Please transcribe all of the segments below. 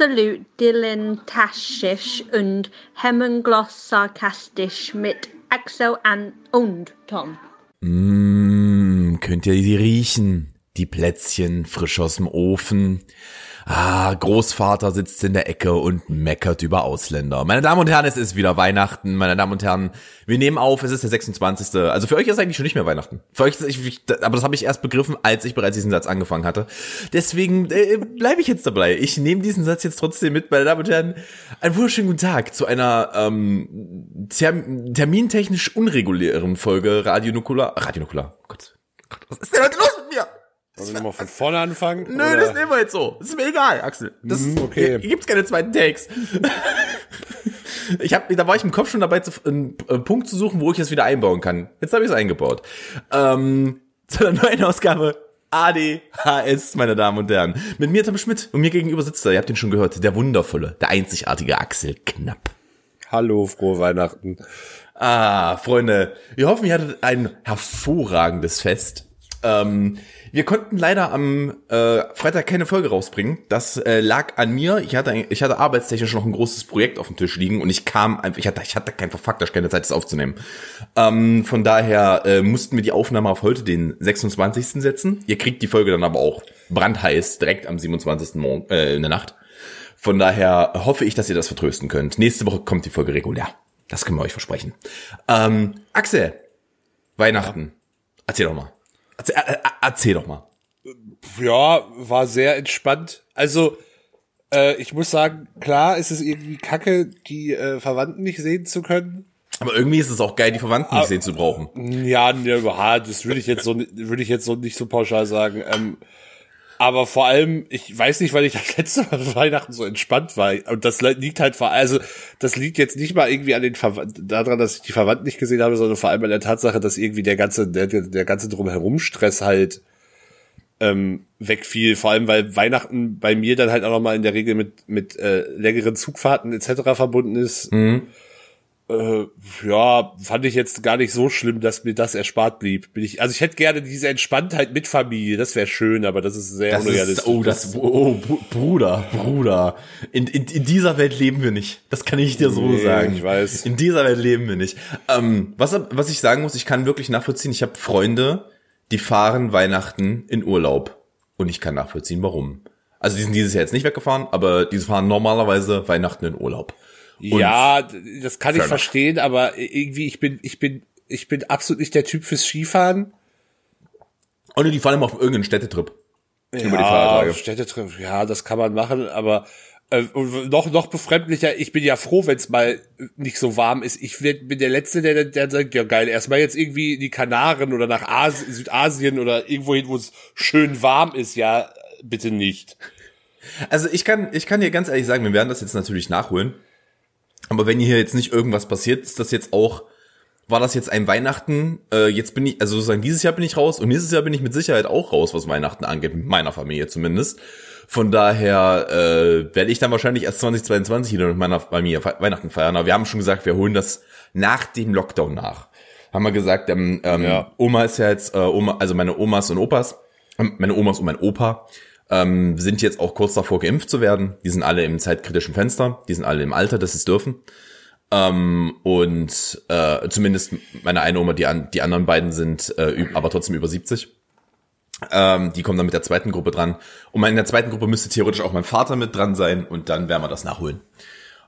absolut dilettantisch und hemmungslos sarkastisch mit Axel und Tom. Mmh, könnt ihr die riechen? Die Plätzchen frisch aus dem Ofen. Ah, Großvater sitzt in der Ecke und meckert über Ausländer. Meine Damen und Herren, es ist wieder Weihnachten. Meine Damen und Herren, wir nehmen auf, es ist der 26. Also für euch ist eigentlich schon nicht mehr Weihnachten. Für euch ist ich, aber das habe ich erst begriffen, als ich bereits diesen Satz angefangen hatte. Deswegen äh, bleibe ich jetzt dabei. Ich nehme diesen Satz jetzt trotzdem mit, meine Damen und Herren. Einen wunderschönen guten Tag zu einer ähm, term termintechnisch unregulären Folge Radio Nukular. Radio Nukular. Gott, Gott, was ist denn heute los mit mir? Sollen wir nochmal von vorne anfangen? Nö, oder? das nehmen wir jetzt so. Das ist mir egal, Axel. Das mm, okay. Hier gibt's keine zweiten Takes. ich hab, da war ich im Kopf schon dabei, zu, einen, einen Punkt zu suchen, wo ich es wieder einbauen kann. Jetzt habe ich es eingebaut. Ähm, zu einer neuen Ausgabe ADHS, meine Damen und Herren. Mit mir Tom Schmidt und mir gegenüber sitzt er, ihr habt ihn schon gehört, der wundervolle, der einzigartige Axel Knapp. Hallo, frohe Weihnachten. Ah, Freunde, wir hoffen, ihr hattet ein hervorragendes Fest. Ähm, wir konnten leider am äh, Freitag keine Folge rausbringen. Das äh, lag an mir. Ich hatte, ich hatte arbeitstechnisch noch ein großes Projekt auf dem Tisch liegen und ich kam einfach, ich hatte, ich hatte kein faktisch keine Zeit, das aufzunehmen. Ähm, von daher äh, mussten wir die Aufnahme auf heute, den 26. setzen. Ihr kriegt die Folge dann aber auch brandheiß direkt am 27. Morgen, äh, in der Nacht. Von daher hoffe ich, dass ihr das vertrösten könnt. Nächste Woche kommt die Folge regulär. Das können wir euch versprechen. Ähm, Axel, Weihnachten. Erzähl doch mal. Erzähl, äh, äh, erzähl doch mal. Ja, war sehr entspannt. Also, äh, ich muss sagen, klar ist es irgendwie kacke, die äh, Verwandten nicht sehen zu können. Aber irgendwie ist es auch geil, die Verwandten nicht sehen zu brauchen. Ja, ja, das würde ich jetzt so, würde ich jetzt so nicht so pauschal sagen. Ähm, aber vor allem, ich weiß nicht, weil ich das letzte Mal Weihnachten so entspannt war. Und das liegt halt vor, also das liegt jetzt nicht mal irgendwie an den Verwandten, daran, dass ich die Verwandten nicht gesehen habe, sondern vor allem an der Tatsache, dass irgendwie der ganze, der, der ganze drumherum Stress halt ähm, wegfiel. Vor allem, weil Weihnachten bei mir dann halt auch nochmal in der Regel mit, mit äh, längeren Zugfahrten etc. verbunden ist. Mhm. Äh, ja, fand ich jetzt gar nicht so schlimm, dass mir das erspart blieb. Bin ich, also ich hätte gerne diese Entspanntheit mit Familie, das wäre schön, aber das ist sehr das unrealistisch. Ist, oh, das, oh, Bruder, Bruder. In, in, in dieser Welt leben wir nicht. Das kann ich dir so nee, sagen. Ich weiß. In dieser Welt leben wir nicht. Ähm, was, was ich sagen muss, ich kann wirklich nachvollziehen, ich habe Freunde, die fahren Weihnachten in Urlaub. Und ich kann nachvollziehen, warum. Also die sind dieses Jahr jetzt nicht weggefahren, aber die fahren normalerweise Weihnachten in Urlaub. Ja, das kann ich verstehen, aber irgendwie, ich bin, ich bin, ich bin absolut nicht der Typ fürs Skifahren. Oder die fahren immer auf irgendeinen Städtetrip. Ja, über die Feiertage. Städtetrip, ja, das kann man machen, aber äh, noch noch befremdlicher, ich bin ja froh, wenn es mal nicht so warm ist. Ich bin der Letzte, der, der sagt, ja geil, erstmal jetzt irgendwie in die Kanaren oder nach Asien, Südasien oder irgendwo hin, wo es schön warm ist, ja, bitte nicht. Also ich kann, ich kann dir ganz ehrlich sagen, wir werden das jetzt natürlich nachholen. Aber wenn hier jetzt nicht irgendwas passiert, ist das jetzt auch, war das jetzt ein Weihnachten? Äh, jetzt bin ich, also sozusagen dieses Jahr bin ich raus und nächstes Jahr bin ich mit Sicherheit auch raus, was Weihnachten angeht, mit meiner Familie zumindest. Von daher äh, werde ich dann wahrscheinlich erst 2022 wieder mit meiner Familie Weihnachten feiern. Aber wir haben schon gesagt, wir holen das nach dem Lockdown nach. Haben wir gesagt, ähm, ähm, ja. Oma ist ja jetzt, äh, Oma, also meine Omas und Opas, ähm, meine Omas und mein Opa ähm, sind jetzt auch kurz davor geimpft zu werden. Die sind alle im zeitkritischen Fenster, die sind alle im Alter, dass sie es dürfen. Ähm, und äh, zumindest meine eine Oma, die, an, die anderen beiden sind äh, aber trotzdem über 70. Ähm, die kommen dann mit der zweiten Gruppe dran. Und in der zweiten Gruppe müsste theoretisch auch mein Vater mit dran sein und dann werden wir das nachholen.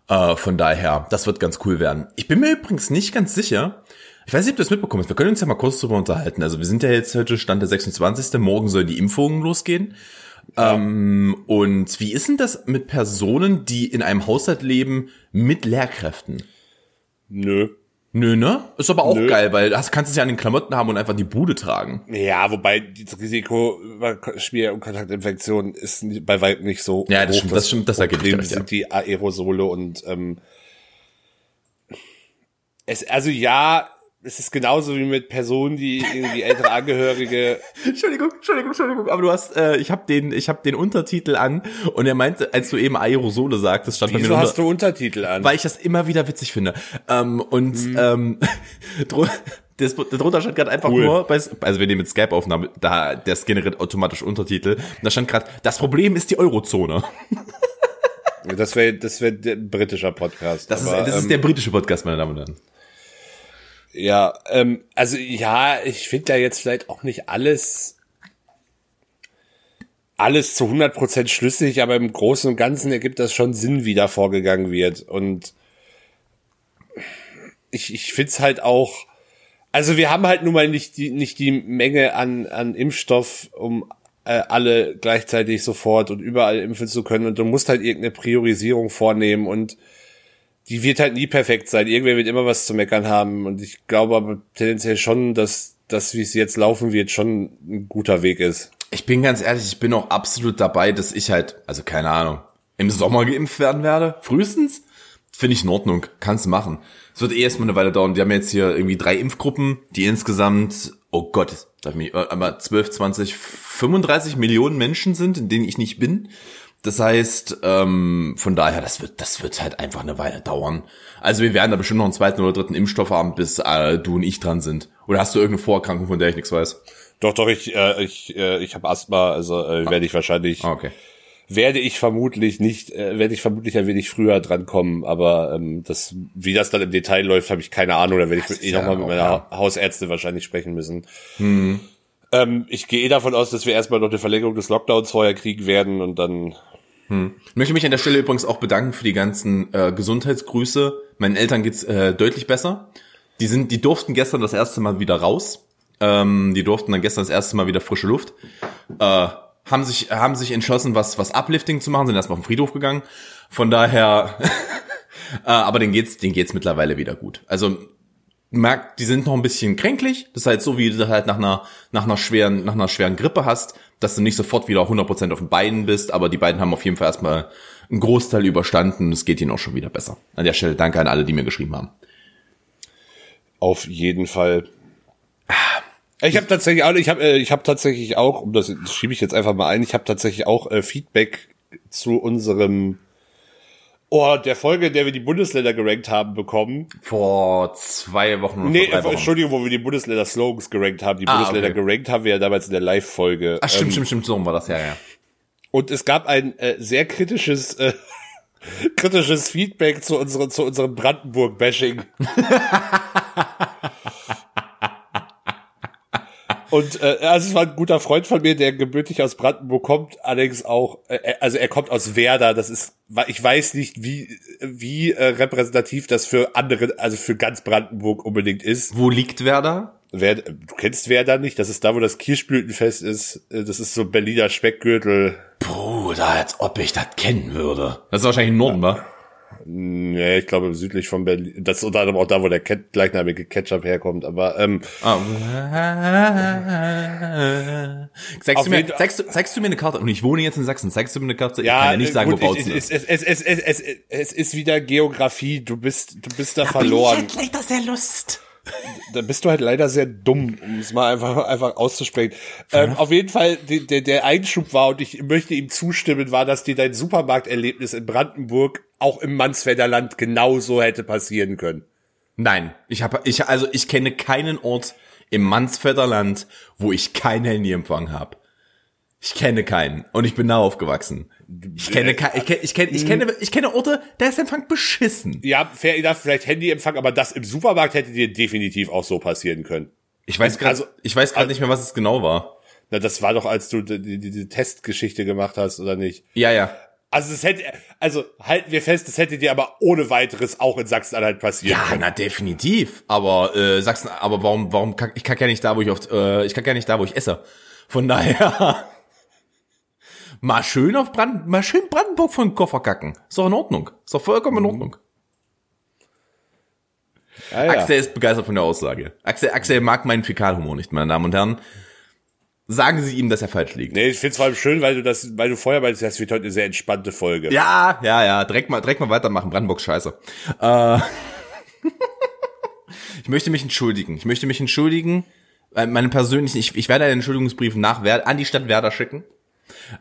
Äh, von daher, das wird ganz cool werden. Ich bin mir übrigens nicht ganz sicher. Ich weiß nicht, ob du das mitbekommst. Wir können uns ja mal kurz drüber unterhalten. Also wir sind ja jetzt heute Stand der 26. Morgen sollen die Impfungen losgehen. Ähm, und wie ist denn das mit Personen, die in einem Haushalt leben mit Lehrkräften? Nö. Nö, ne? Ist aber auch Nö. geil, weil das kannst du ja an den Klamotten haben und einfach die Bude tragen. Ja, wobei das Risiko Schmier- und Kontaktinfektion ist bei weitem nicht so Ja, das hoch. stimmt, das stimmt, das ergibt sich. sind die Aerosole und ähm, es, also ja, es ist genauso wie mit Personen, die irgendwie ältere Angehörige. Entschuldigung, Entschuldigung, Entschuldigung, aber du hast, äh, ich habe den, ich habe den Untertitel an und er meinte, als du eben Aerosole sagtest, stand Wieso bei mir hast du Untertitel an? Weil ich das immer wieder witzig finde. Ähm, und hm. ähm, das, darunter stand gerade einfach cool. nur, bei, also wir nehmen mit Skype-Aufnahme, da der generiert automatisch Untertitel. Und da stand gerade, das Problem ist die Eurozone. Das wäre das wäre der britischer Podcast. Das, aber, ist, das ähm, ist der britische Podcast, meine Damen und Herren. Ja, ähm, also ja, ich finde da jetzt vielleicht auch nicht alles alles zu 100% schlüssig, aber im Großen und Ganzen ergibt das schon Sinn, wie da vorgegangen wird. Und ich, ich find's halt auch, also wir haben halt nun mal nicht die, nicht die Menge an, an Impfstoff, um äh, alle gleichzeitig sofort und überall impfen zu können. Und du musst halt irgendeine Priorisierung vornehmen und die wird halt nie perfekt sein. Irgendwer wird immer was zu meckern haben. Und ich glaube aber tendenziell schon, dass das, wie es jetzt laufen wird, schon ein guter Weg ist. Ich bin ganz ehrlich, ich bin auch absolut dabei, dass ich halt, also keine Ahnung, im Sommer geimpft werden werde. Frühestens. Finde ich in Ordnung. Kannst machen. Es wird eh erstmal eine Weile dauern. Die haben jetzt hier irgendwie drei Impfgruppen, die insgesamt, oh Gott, sag mich, aber 12, 20, 35 Millionen Menschen sind, in denen ich nicht bin. Das heißt, ähm, von daher, das wird, das wird halt einfach eine Weile dauern. Also wir werden da bestimmt noch einen zweiten oder dritten Impfstoff haben, bis äh, du und ich dran sind. Oder hast du irgendeine Vorerkrankung, von der ich nichts weiß? Doch, doch, ich, äh, ich, äh, ich habe Asthma, also äh, werde ich wahrscheinlich, Ah, okay. werde ich vermutlich nicht, äh, werde ich vermutlich ein wenig früher drankommen, aber ähm, das, wie das dann im Detail läuft, habe ich keine Ahnung, da werde ich eh ja nochmal mit meiner ja. Ha- Hausärztin wahrscheinlich sprechen müssen. Ähm, ich gehe eh davon aus, dass wir erstmal noch eine Verlängerung des Lockdowns vorher kriegen werden und dann Ich möchte mich an der Stelle übrigens auch bedanken für die ganzen äh, Gesundheitsgrüße. Meinen Eltern geht's äh, deutlich besser. Die sind, die durften gestern das erste Mal wieder raus. Ähm, die durften dann gestern das erste Mal wieder frische Luft. Äh, haben sich, haben sich entschlossen, was, was Uplifting zu machen, sind erstmal auf den Friedhof gegangen. Von daher, äh, aber denen geht's, denen geht's mittlerweile wieder gut. Also merkt, die sind noch ein bisschen kränklich. Das ist halt so, wie du halt nach einer, nach einer schweren, nach einer schweren Grippe hast, dass du nicht sofort wieder 100% auf den Beinen bist, aber die beiden haben auf jeden Fall erstmal einen Großteil überstanden. Es geht ihnen auch schon wieder besser. An der Stelle danke an alle, die mir geschrieben haben. auf jeden Fall. Ich habe tatsächlich auch, ich habe, äh, ich habe tatsächlich auch, um das, das schiebe ich jetzt einfach mal ein, ich habe tatsächlich auch äh, Feedback zu unserem, oh, der Folge, in der wir die Bundesländer gerankt haben, bekommen. Vor zwei Wochen oder Nee, vor drei äh, Wochen. Entschuldigung, wo wir die Bundesländer-Slogans gerankt haben. Die Ah, Bundesländer okay. gerankt haben wir ja damals in der Live-Folge. Ach, stimmt, Ähm, stimmt, stimmt, so war das, ja, ja. Und es gab ein äh, sehr kritisches, äh, kritisches Feedback zu unserem, zu unserem Brandenburg-Bashing. Und äh, also es war ein guter Freund von mir, der gebürtig aus Brandenburg kommt, allerdings auch, äh, also er kommt aus Werder. Das ist, ich weiß nicht, wie wie äh, repräsentativ das für andere, also für ganz Brandenburg unbedingt ist. Wo liegt Werder? Wer, du kennst Werder nicht? Das ist da, wo das Kirschblütenfest ist. Äh, Das ist so Berliner Speckgürtel. Bruder, als ob ich das kennen würde. Das ist wahrscheinlich Norden, wa? Nee, ich glaube südlich von Berlin. Das ist unter anderem auch da, wo der Ket gleichnamige Ketchup herkommt. Aber ähm, Ah. Zeigst du, mir, zeigst, du, zeigst du mir eine Karte? Und ich wohne jetzt in Sachsen. Zeigst du mir eine Karte? ja, ich kann ja nicht sagen, gut, wo Bautzen ich, ist. es, es, es, es, es, es, ist wieder Geografie. Du bist, du bist da verloren. leider sehr lust. Da bist du halt leider sehr dumm, um es mal einfach, einfach auszusprechen. Ähm, auf jeden Fall, der, der Einschub war, und ich möchte ihm zustimmen, war, dass dir dein Supermarkterlebnis in Brandenburg auch im Mansfelder Land genauso hätte passieren können. Nein, ich habe, ich, also ich kenne keinen Ort im Mansfelder Land, wo ich kein Handyempfang habe. Ich kenne keinen und ich bin da aufgewachsen. Ich kenne, ke- ich kenne, ich kenne, ich kenne, ich kenne Orte, da ist Empfang beschissen. Ja, fair enough, vielleicht Handyempfang, aber das im Supermarkt hätte dir definitiv auch so passieren können. Ich weiß gerade, Also- ich weiß gerade nicht mehr, was es genau war. Na, das war doch, als du die, die, diese Testgeschichte gemacht hast, oder nicht? Ja, ja. Also es hätte, also halten wir fest, es hätte dir aber ohne weiteres auch in Sachsen-Anhalt passieren Ja, können. na definitiv. Aber äh, Sachsen, aber warum, warum kack, ich kack ja nicht da, wo ich oft, äh, ich kack ja nicht da, wo ich esse. Von daher mal schön auf Brand, mal schön Brandenburg von Koffer kacken. Ist doch in Ordnung. Ist doch vollkommen in Ordnung. Ja, ja. Axel ist begeistert von der Aussage. Axel, Axel mag meinen Fäkalhumor nicht, meine Damen und Herren. Sagen Sie ihm, dass er falsch liegt. Nee, ich find's vor allem schön, weil du das, weil du vorher meinst, das wird heute eine sehr entspannte Folge. Ja, ja, ja. Direkt mal, direkt mal weitermachen. Brandenburg scheiße. Äh, ich möchte mich entschuldigen. Ich möchte mich entschuldigen. äh, Meine persönlichen, ich, ich werde einen Entschuldigungsbrief nach Werder, an die Stadt Werder schicken.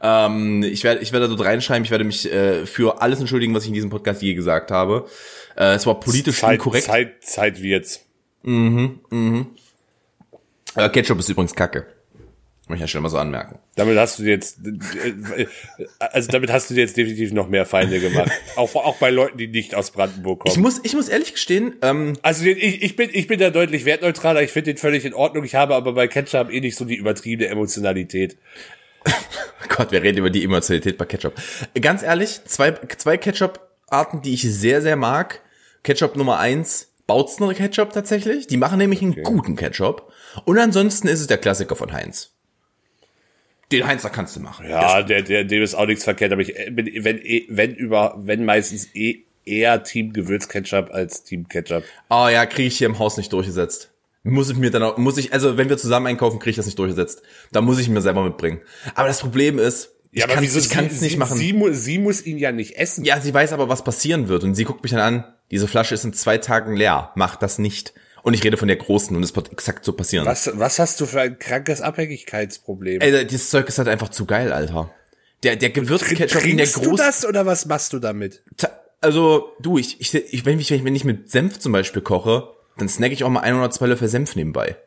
Ähm, ich werde, ich werde dort reinschreiben. Ich werde mich äh, für alles entschuldigen, was ich in diesem Podcast je gesagt habe. Äh, es war politisch Zeit, inkorrekt. Zeit, Zeit wird's. Äh, Ketchup ist übrigens Kacke. Möchte ich ja schon mal so anmerken. Damit hast du jetzt, äh, also damit hast du dir jetzt definitiv noch mehr Feinde gemacht. auch, auch bei Leuten, die nicht aus Brandenburg kommen. Ich muss, ich muss ehrlich gestehen, ähm, also ich, ich bin, ich bin da deutlich wertneutraler. Ich finde den völlig in Ordnung. Ich habe aber bei Ketchup eh nicht so die übertriebene Emotionalität. Gott, wir reden über die Emotionalität bei Ketchup. Ganz ehrlich, zwei, zwei Ketchup-Arten, die ich sehr, sehr mag. Ketchup Nummer eins, Bautzner Ketchup tatsächlich. Die machen nämlich einen guten Ketchup. Und ansonsten ist es der Klassiker von Heinz. Den Heinzer kannst du machen. Ja, der, der, dem ist auch nichts verkehrt, aber ich bin, wenn, eh- wenn über, wenn meistens eh eher Team Gewürzketchup als Team Ketchup. Oh ja, kriege ich hier im Haus nicht durchgesetzt. Muss ich mir dann auch, muss ich, also wenn wir zusammen einkaufen, kriege ich das nicht durchgesetzt. Da muss ich mir selber mitbringen. Aber das Problem ist, ich aber wieso ich kann es sie, nicht machen. Sie, sie, mu- sie muss ihn ja nicht essen. ja, sie weiß aber, was passieren wird. Und sie guckt mich dann an, diese Flasche ist in zwei Tagen leer. Mach das nicht. Und ich rede von der großen und es wird exakt so passieren. Was, was hast du für ein krankes Abhängigkeitsproblem? Ey, dieses Zeug ist halt einfach zu geil, Alter. Der, der Gewürzketchup in der Trinkst du großen. das oder was machst du damit? Also, du, ich, ich, ich wenn, ich, wenn ich mit Senf zum Beispiel koche, dann snack ich auch mal ein oder zwei Löffel Senf nebenbei.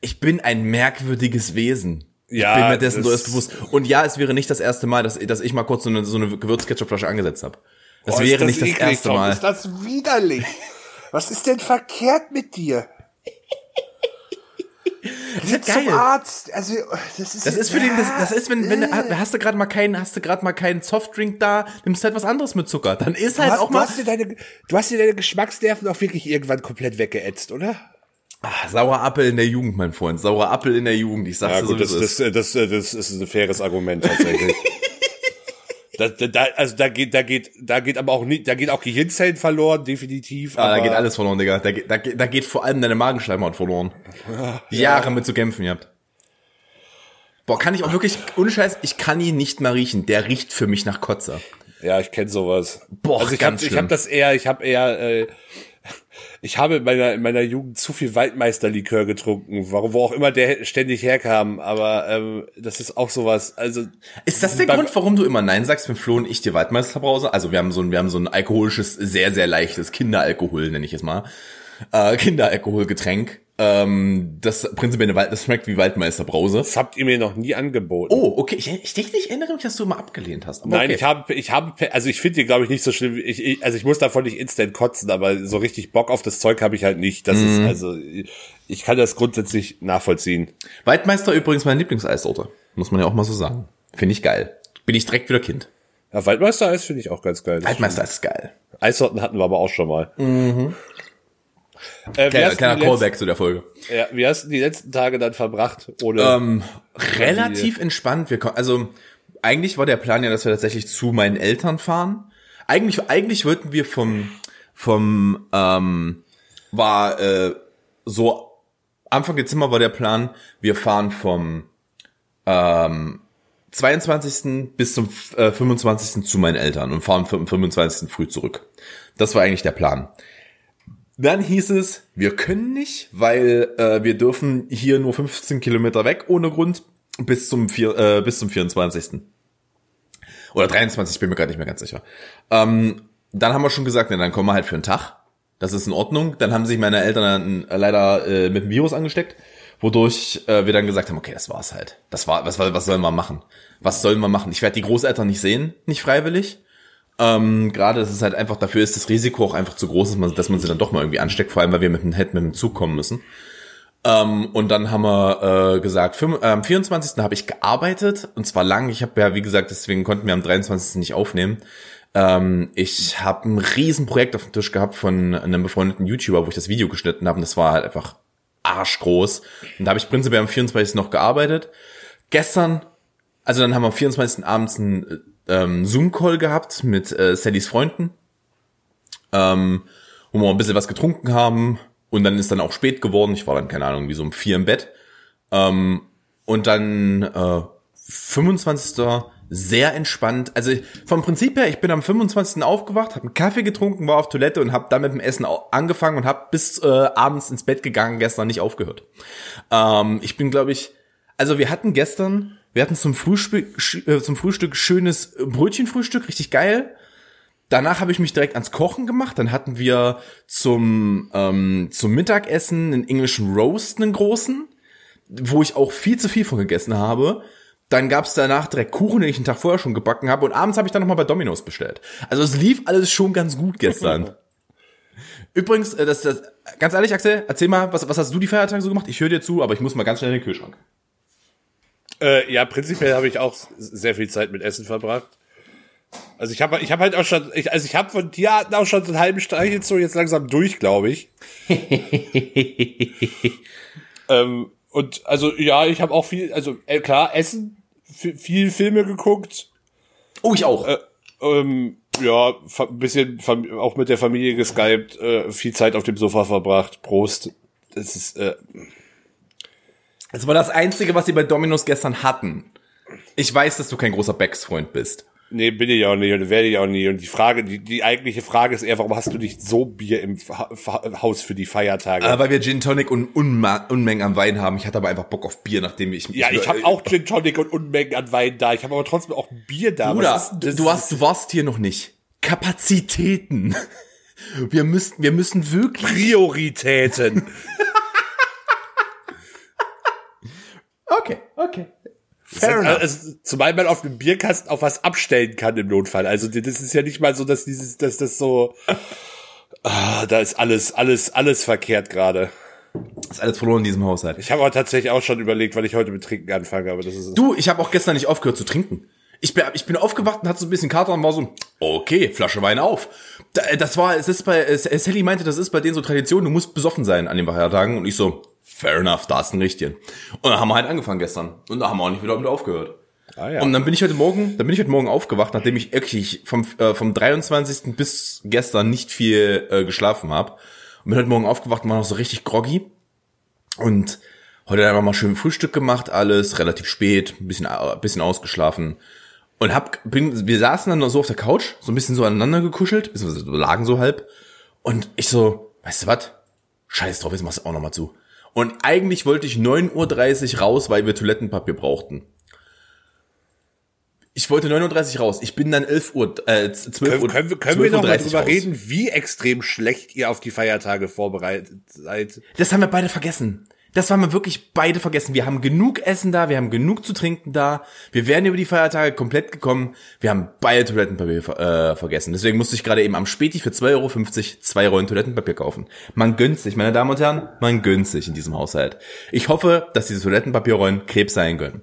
Ich bin ein merkwürdiges Wesen. Ja, ich bin mir dessen das- durchaus bewusst. Und ja, es wäre nicht das erste Mal, dass, dass ich mal kurz so eine, so eine Gewürzketchupflasche angesetzt habe. Das ist wäre nicht das erste Tom. Mal. Ist das widerlich? Was ist denn verkehrt mit dir? Geh geil. zum Arzt. Also, das ist, Das ist für den, das, das ist, wenn, wenn, hast du gerade mal keinen, hast du gerade mal keinen Softdrink da, nimmst halt was anderes mit Zucker. Dann ist du halt hast, auch du mal hast dir deine, du hast dir deine Geschmacksnerven auch wirklich irgendwann komplett weggeätzt, oder? ah, sauer Apfel in der Jugend, mein Freund. Sauer Apfel in der Jugend. Ich sag's Ja dir gut, so, das, das, ist. das, das, das ist ein faires Argument tatsächlich. da, da, also da geht, da geht, da geht aber auch nicht, da geht auch Gehirnzellen verloren, definitiv. Ah, da geht alles verloren, Digga. Da, geht- da, geht- da geht vor allem deine Magenschleimhaut verloren. Jahre mit zu kämpfen gehabt. Boah, kann ich auch wirklich, ohne Scheiß, ich kann ihn nicht mehr riechen. Der riecht für mich nach Kotze. Ja, ich kenne sowas. Boah, also ich habe ganz ich schlimm. hab das eher, ich habe eher, äh, ich habe in meiner, in meiner Jugend zu viel Waldmeisterlikör getrunken, warum, wo auch immer der ständig herkam, aber ähm, das ist auch sowas, also Ist das der Grund, warum du immer Nein sagst, wenn Flo und ich dir Waldmeister brause? Also wir haben so ein, wir haben so ein alkoholisches, sehr, sehr leichtes Kinderalkohol, nenne ich es mal. Äh, Kinderalkoholgetränk. Ähm, das prinzipiell eine Wald, das schmeckt wie Waldmeisterbrause. das habt ihr mir noch nie angeboten. Oh, okay. Ich, ich, denke, ich erinnere mich, dass du immer abgelehnt hast. Aber Nein, okay. ich habe, ich habe, also ich finde die, glaube ich, nicht so schlimm. Ich, ich, also ich muss davon nicht instant kotzen, aber so richtig Bock auf das Zeug habe ich halt nicht. Das Mhm. ist also, ich kann das grundsätzlich nachvollziehen. Waldmeister übrigens meine Lieblingseissorte. Muss man ja auch mal so sagen. Finde ich geil. Bin ich direkt wieder Kind. Ja, Waldmeister-Eis finde ich auch ganz geil. Waldmeister ist geil. Eissorten hatten wir aber auch schon mal. Mhm. Äh, Kleiner, kleiner Callback zu der Folge. ja, wie hast du die letzten Tage dann verbracht? Ohne, Ähm, relativ entspannt. Wir kommen, also eigentlich war der Plan ja, dass wir tatsächlich zu meinen Eltern fahren. Eigentlich, eigentlich wollten wir vom, vom, ähm, war äh, so Anfang Dezember war der Plan, wir fahren vom ähm, 22. bis zum äh, 25. zu meinen Eltern und fahren am 25. früh zurück. Das war eigentlich der Plan. Dann hieß es, wir können nicht, weil äh, wir dürfen hier nur 15 Kilometer weg ohne Grund bis zum, vier, äh, bis zum 24. Oder 23, ich bin mir gerade nicht mehr ganz sicher. Ähm, dann haben wir schon gesagt, na, dann kommen wir halt für einen Tag. Das ist in Ordnung. Dann haben sich meine Eltern dann, äh, leider äh, mit dem Virus angesteckt, wodurch äh, wir dann gesagt haben, okay, das war's halt. Das war, was, was sollen wir machen? Was sollen wir machen? Ich werde die Großeltern nicht sehen, nicht freiwillig. Ähm, Gerade ist es halt einfach, dafür ist das Risiko auch einfach zu groß, dass man, dass man sie dann doch mal irgendwie ansteckt, vor allem, weil wir mit dem hätten mit dem Zug kommen müssen. Ähm, und dann haben wir äh, gesagt, fünf- äh, am 24. habe ich gearbeitet und zwar lang. Ich habe ja, wie gesagt, deswegen konnten wir am 23. nicht aufnehmen. Ähm, ich habe ein Riesenprojekt auf dem Tisch gehabt von einem befreundeten YouTuber, wo ich das Video geschnitten habe und das war halt einfach arschgroß. Und da habe ich prinzipiell am 24. noch gearbeitet. Gestern, also dann haben wir am 24. abends einen ähm, Zoom-Call gehabt mit äh, Sallys Freunden, ähm, wo wir ein bisschen was getrunken haben und dann ist dann auch spät geworden. Ich war dann, keine Ahnung, wie so um vier im Bett. Ähm, und dann äh, 25. sehr entspannt. Also vom Prinzip her, ich bin am 25. aufgewacht, habe einen Kaffee getrunken, war auf Toilette und habe dann mit dem Essen angefangen und habe bis äh, abends ins Bett gegangen, gestern nicht aufgehört. Ähm, ich bin, glaube ich, also wir hatten gestern, wir hatten zum Frühstück, äh, zum Frühstück schönes Brötchenfrühstück, richtig geil. Danach habe ich mich direkt ans Kochen gemacht. Dann hatten wir zum, ähm, zum Mittagessen einen englischen Roast, einen großen. wo ich auch viel zu viel von gegessen habe. Dann gab's danach direkt Kuchen, den ich einen Tag vorher schon gebacken habe. Und abends habe ich dann nochmal bei Domino's bestellt. Also es lief alles schon ganz gut gestern. Übrigens, äh, das, das, ganz ehrlich, Axel, erzähl mal, was, was hast du die Feiertage so gemacht? Ich höre dir zu, aber ich muss mal ganz schnell in den Kühlschrank. Äh, ja, prinzipiell habe ich auch sehr viel Zeit mit Essen verbracht. Also ich habe ich hab halt auch schon, ich, also ich habe von Tierarten auch schon so einen halben Streich jetzt so jetzt langsam durch, glaube ich. ähm, und also ja, ich habe auch viel, also äh, klar, Essen, viel Filme geguckt. Oh, ich auch. Äh, ähm, ja, ein bisschen auch mit der Familie geskypt, äh, viel Zeit auf dem Sofa verbracht. Prost. Das ist. Äh, das war das Einzige, was sie bei Dominos gestern hatten. Ich weiß, dass du kein großer Becks-Freund bist. Nee, bin ich auch nicht und werde ich auch nie. Und die Frage, die, die eigentliche Frage ist eher, warum hast du nicht so Bier im Haus für die Feiertage? Äh, weil wir Gin Tonic und Unma Unmengen an Wein haben. Ich hatte aber einfach Bock auf Bier, nachdem ich... Ja, ich, ich habe auch Gin Tonic und Unmengen an Wein da. Ich habe aber trotzdem auch Bier da. Bruder, du, hast, du warst hier noch nicht. Kapazitäten. Wir müssen, wir müssen wirklich... Prioritäten. okay, okay. Fair enough. Also, zumal man auf dem Bierkasten auch was abstellen kann im Notfall. Also das ist ja nicht mal so, dass dieses, dass das so, ah, da ist alles, alles, alles verkehrt gerade. Ist alles verloren in diesem Haushalt. Ich habe aber tatsächlich auch schon überlegt, weil ich heute mit Trinken anfange, aber das ist. Du, ich habe auch gestern nicht aufgehört zu trinken. Ich bin, ich bin aufgewacht und hatte so ein bisschen Kater und war so, okay, Flasche Wein auf. Das war, es ist bei, Sally meinte, das ist bei denen so Tradition, du musst besoffen sein an den Feiertagen. Und ich so, fair enough, da ist ein Richtigen. Und dann haben wir halt angefangen gestern. Und da haben wir auch nicht wieder damit aufgehört. Ah, ja. Und dann bin ich heute Morgen, dann bin ich heute Morgen aufgewacht, nachdem ich wirklich vom, äh, vom 23. bis gestern nicht viel äh, geschlafen habe. Und bin heute Morgen aufgewacht und war noch so richtig groggy. Und heute einfach mal schön Frühstück gemacht, alles relativ spät, ein bisschen, ein äh, bisschen ausgeschlafen. Und hab, bin, wir saßen dann so auf der Couch, so ein bisschen so aneinander gekuschelt, lagen so halb. Und ich so, weißt du was? Scheiß drauf, jetzt machst du auch noch mal zu. Und eigentlich wollte ich 9.30 Uhr raus, weil wir Toilettenpapier brauchten. Ich wollte 9.30 Uhr raus. Ich bin dann 11 Uhr, äh, 12 Uhr. Können, können, können wir noch mal drüber raus. reden, wie extrem schlecht ihr auf die Feiertage vorbereitet seid? Das haben wir beide vergessen. Das haben wir wirklich beide vergessen. Wir haben genug Essen da, wir haben genug zu trinken da. Wir wären über die Feiertage komplett gekommen. Wir haben beide Toilettenpapier äh, vergessen. Deswegen musste ich gerade eben am Späti für 2,50 Euro zwei Rollen Toilettenpapier kaufen. Man gönnt sich, meine Damen und Herren, man gönnt sich in diesem Haushalt. Ich hoffe, dass diese Toilettenpapierrollen Krebs sein können.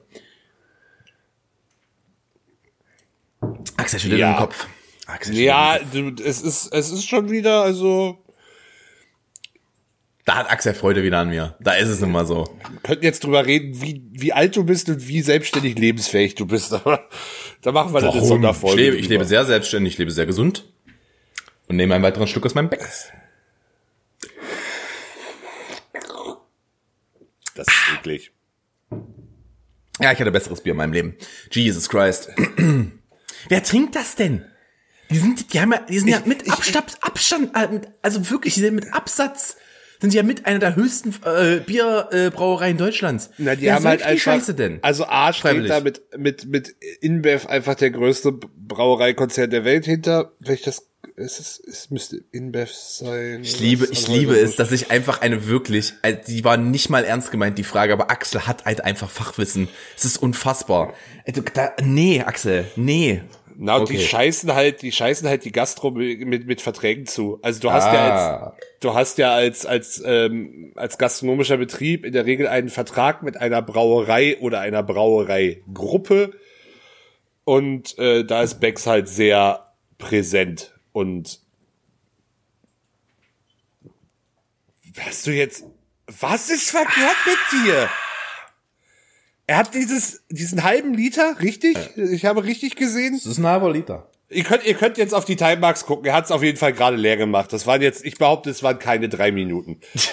Axel schüttelt ja. den Kopf. Axel ja, es ist, es ist schon wieder, also da hat Axel Freude wieder an mir. Da ist es nun mal so. Wir könnten jetzt drüber reden, wie, wie alt du bist und wie selbstständig lebensfähig du bist, aber da machen wir Warum? eine Sonderfolge. Ich lebe, ich lebe sehr selbstständig, ich lebe sehr gesund und nehme einen weiteren Stück aus meinem Becks. Das ist eklig. Ja, ich hatte besseres Bier in meinem Leben. Jesus Christ. Wer trinkt das denn? Die sind, die haben ja, die sind ich, ja mit Abstand, Abstand, äh, also wirklich, die sind mit Absatz sind sie ja mit einer der höchsten äh, Bierbrauereien äh, Deutschlands. Na, die ja, haben halt einfach, Scheiße denn? Also A steht da mit, mit, mit InBev einfach der größte Brauereikonzern der Welt hinter. Vielleicht das es, ist, es müsste InBev sein. Ich liebe, ich liebe es, dass ich einfach eine wirklich, also die war nicht mal ernst gemeint, die Frage, aber Axel hat halt einfach Fachwissen. Es ist unfassbar. Also, da, nee, Axel, nee. Na, okay. die scheißen halt, die scheißen halt die Gastro mit, mit Verträgen zu. Also du hast ah. ja als, du hast ja als, als, ähm, als gastronomischer Betrieb in der Regel einen Vertrag mit einer Brauerei oder einer Brauereigruppe. Und äh, da ist Becks halt sehr präsent. Und hast du jetzt, was ist verkehrt mit dir? Er hat dieses, diesen halben Liter, richtig? Ich habe richtig gesehen. Das ist ein halber Liter. Ihr könnt, ihr könnt jetzt auf die Timemarks gucken. Er hat es auf jeden Fall gerade leer gemacht. Das waren jetzt, ich behaupte, es waren keine drei Minuten.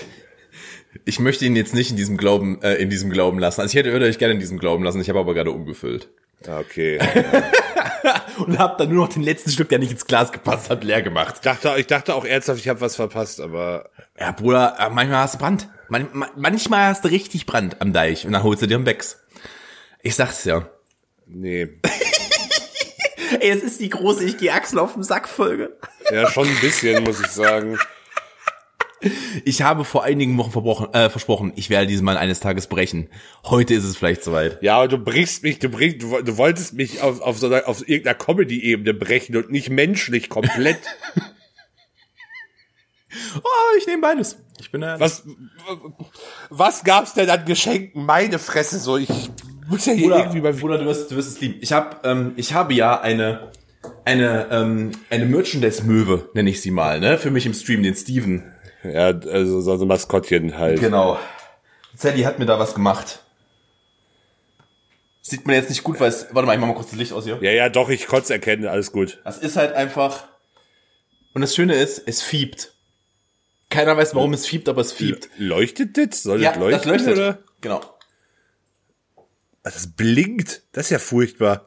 Ich möchte ihn jetzt nicht in diesem Glauben, äh, in diesem Glauben lassen. Also ich hätte würde euch gerne in diesem Glauben lassen. Ich habe aber gerade umgefüllt. Okay. und habe dann nur noch den letzten Stück, der nicht ins Glas gepasst hat, leer gemacht. Ich dachte, ich dachte auch ernsthaft, ich habe was verpasst, aber. Ja, Bruder, äh, manchmal hast du Brand. manchmal hast du richtig Brand am Deich und dann holst du dir einen Becks. Ich sag's ja. Nee. Ey, es ist die große Ich geh Axel auf den Sack Folge. Ja, schon ein bisschen, muss ich sagen. Ich habe vor einigen Wochen verbrochen, äh, versprochen, ich werde diesen Mann eines Tages brechen. Heute ist es vielleicht soweit. Ja, aber du brichst mich, du bringst, du, du wolltest mich auf, auf so einer, auf irgendeiner Comedy-Ebene brechen und nicht menschlich komplett. Oh, ich nehme beides. Ich bin da. was, was gab's denn an Geschenken? Meine Fresse, so, ich muss ja hier Bruder, irgendwie mal Bruder, du wirst, du wirst es lieben. Ich habe, ähm, ich habe ja eine, eine, ähm, eine Merchandise-Möwe, nenne ich sie mal, ne, für mich im Stream, den Steven. Ja, also so ein Maskottchen halt. Genau. Sally hat mir da was gemacht. Sieht man jetzt nicht gut, weil es, warte mal, ich mach mal kurz das Licht aus hier. Ja, ja, doch, ich konnte es erkennen, alles gut. Das ist halt einfach, und das Schöne ist, es fiebt. Keiner weiß, warum es fiebt, aber es fiebt. Leuchtet das? Soll Ja, das leuchten? das leuchtet. Oder? Genau. Ah, Das blinkt. Das ist ja furchtbar.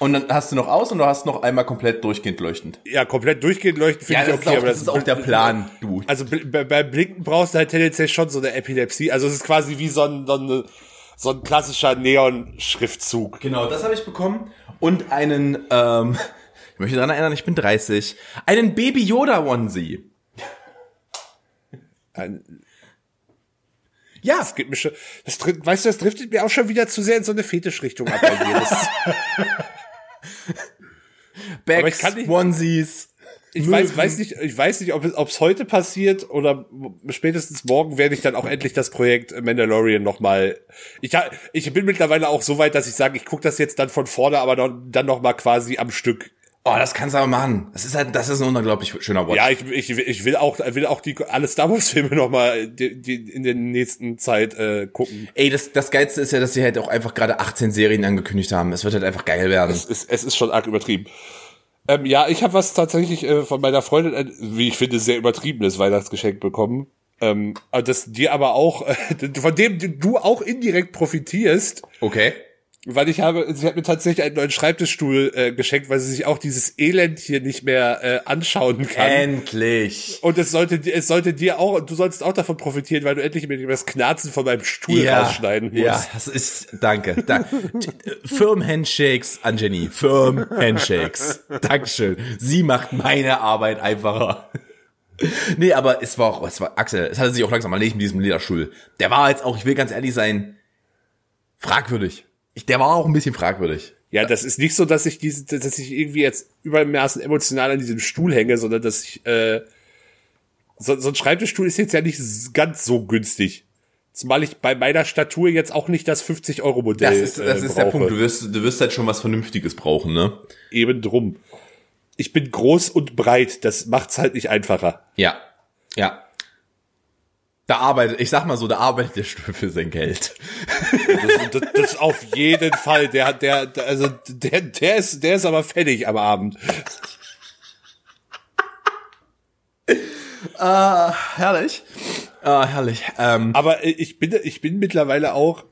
Und dann hast du noch aus und du hast noch einmal komplett durchgehend leuchtend. Ja, komplett durchgehend leuchten finde Ja, ich das, okay, ist, auch, aber das ist auch der Plan, du. Also bl- bei- beim Blinken brauchst du halt tendenziell schon so eine Epilepsie. Also es ist quasi wie so ein, so ein, so ein klassischer Neon-Schriftzug. Genau, das habe ich bekommen. Und einen, ähm, ich möchte daran erinnern, ich bin 30. Einen Baby Yoda Onesie. Ein, Ja, das geht mir schon, das, weißt du, das driftet mir auch schon wieder zu sehr in so eine Fetischrichtung ab bei mir. Das, Bags, nicht- Onesies. ich weiß, weiß nicht, ich weiß nicht, ob es, heute passiert oder spätestens morgen werde ich dann auch endlich das Projekt Mandalorian nochmal. Ich, ich bin mittlerweile auch so weit, dass ich sage, ich gucke das jetzt dann von vorne, aber noch, dann nochmal quasi am Stück. Oh, das kannst du aber machen. Das ist halt, das ist ein unglaublich schöner Watch. Ja, ich, ich, ich will auch, will auch die alle Star Wars Filme nochmal die, die in der nächsten Zeit äh, gucken. Ey, das, das Geilste ist ja, dass sie halt auch einfach gerade 18 Serien angekündigt haben. Es wird halt einfach geil werden. Es ist, es ist schon arg übertrieben. Ähm, ja, ich habe was tatsächlich äh, von meiner Freundin, ein, wie ich finde, sehr übertriebenes Weihnachtsgeschenk bekommen. Ähm, aber das dir aber auch, äh, von dem du auch indirekt profitierst, Okay. Weil ich habe, sie hat mir tatsächlich einen neuen Schreibtischstuhl äh, geschenkt, weil sie sich auch dieses Elend hier nicht mehr äh, anschauen kann. Endlich. Und es sollte, dir- es sollte dir auch, du solltest auch davon profitieren, weil du endlich mir das Knarzen von meinem Stuhl rausschneiden musst. Ja, das ist, danke. Da, Firm Handshakes an Jenny. Firm Handshakes. Dankeschön. Sie macht meine Arbeit einfacher. Nee, aber es war auch, es war, Axel, es hatte sich auch langsam erledigt mit diesem Lederstuhl. Der war jetzt auch, ich will ganz ehrlich sein, fragwürdig. Ich, der war auch ein bisschen fragwürdig. Ja, das ist nicht so, dass ich diese, dass ich irgendwie jetzt übermaßen emotional an diesem Stuhl hänge, sondern dass ich, äh, so, so ein Schreibtischstuhl ist jetzt ja nicht ganz so günstig. Zumal ich bei meiner Statur jetzt auch nicht das 50-Euro-Modell Das ist, das äh, ist der brauche. Punkt. Du wirst, du wirst halt schon was Vernünftiges brauchen, ne? Eben drum. Ich bin groß und breit, das macht's halt nicht einfacher. Ja. Ja. Da arbeitet, ich sag mal so, da arbeitet der Stuhl für sein Geld. Das, das, das auf jeden Fall. Der hat, der, der- also der, der ist, der ist aber fertig am Abend. Herrlich. Ah, herrlich. Ähm, Aber äh, ich bin, ich bin mittlerweile auch.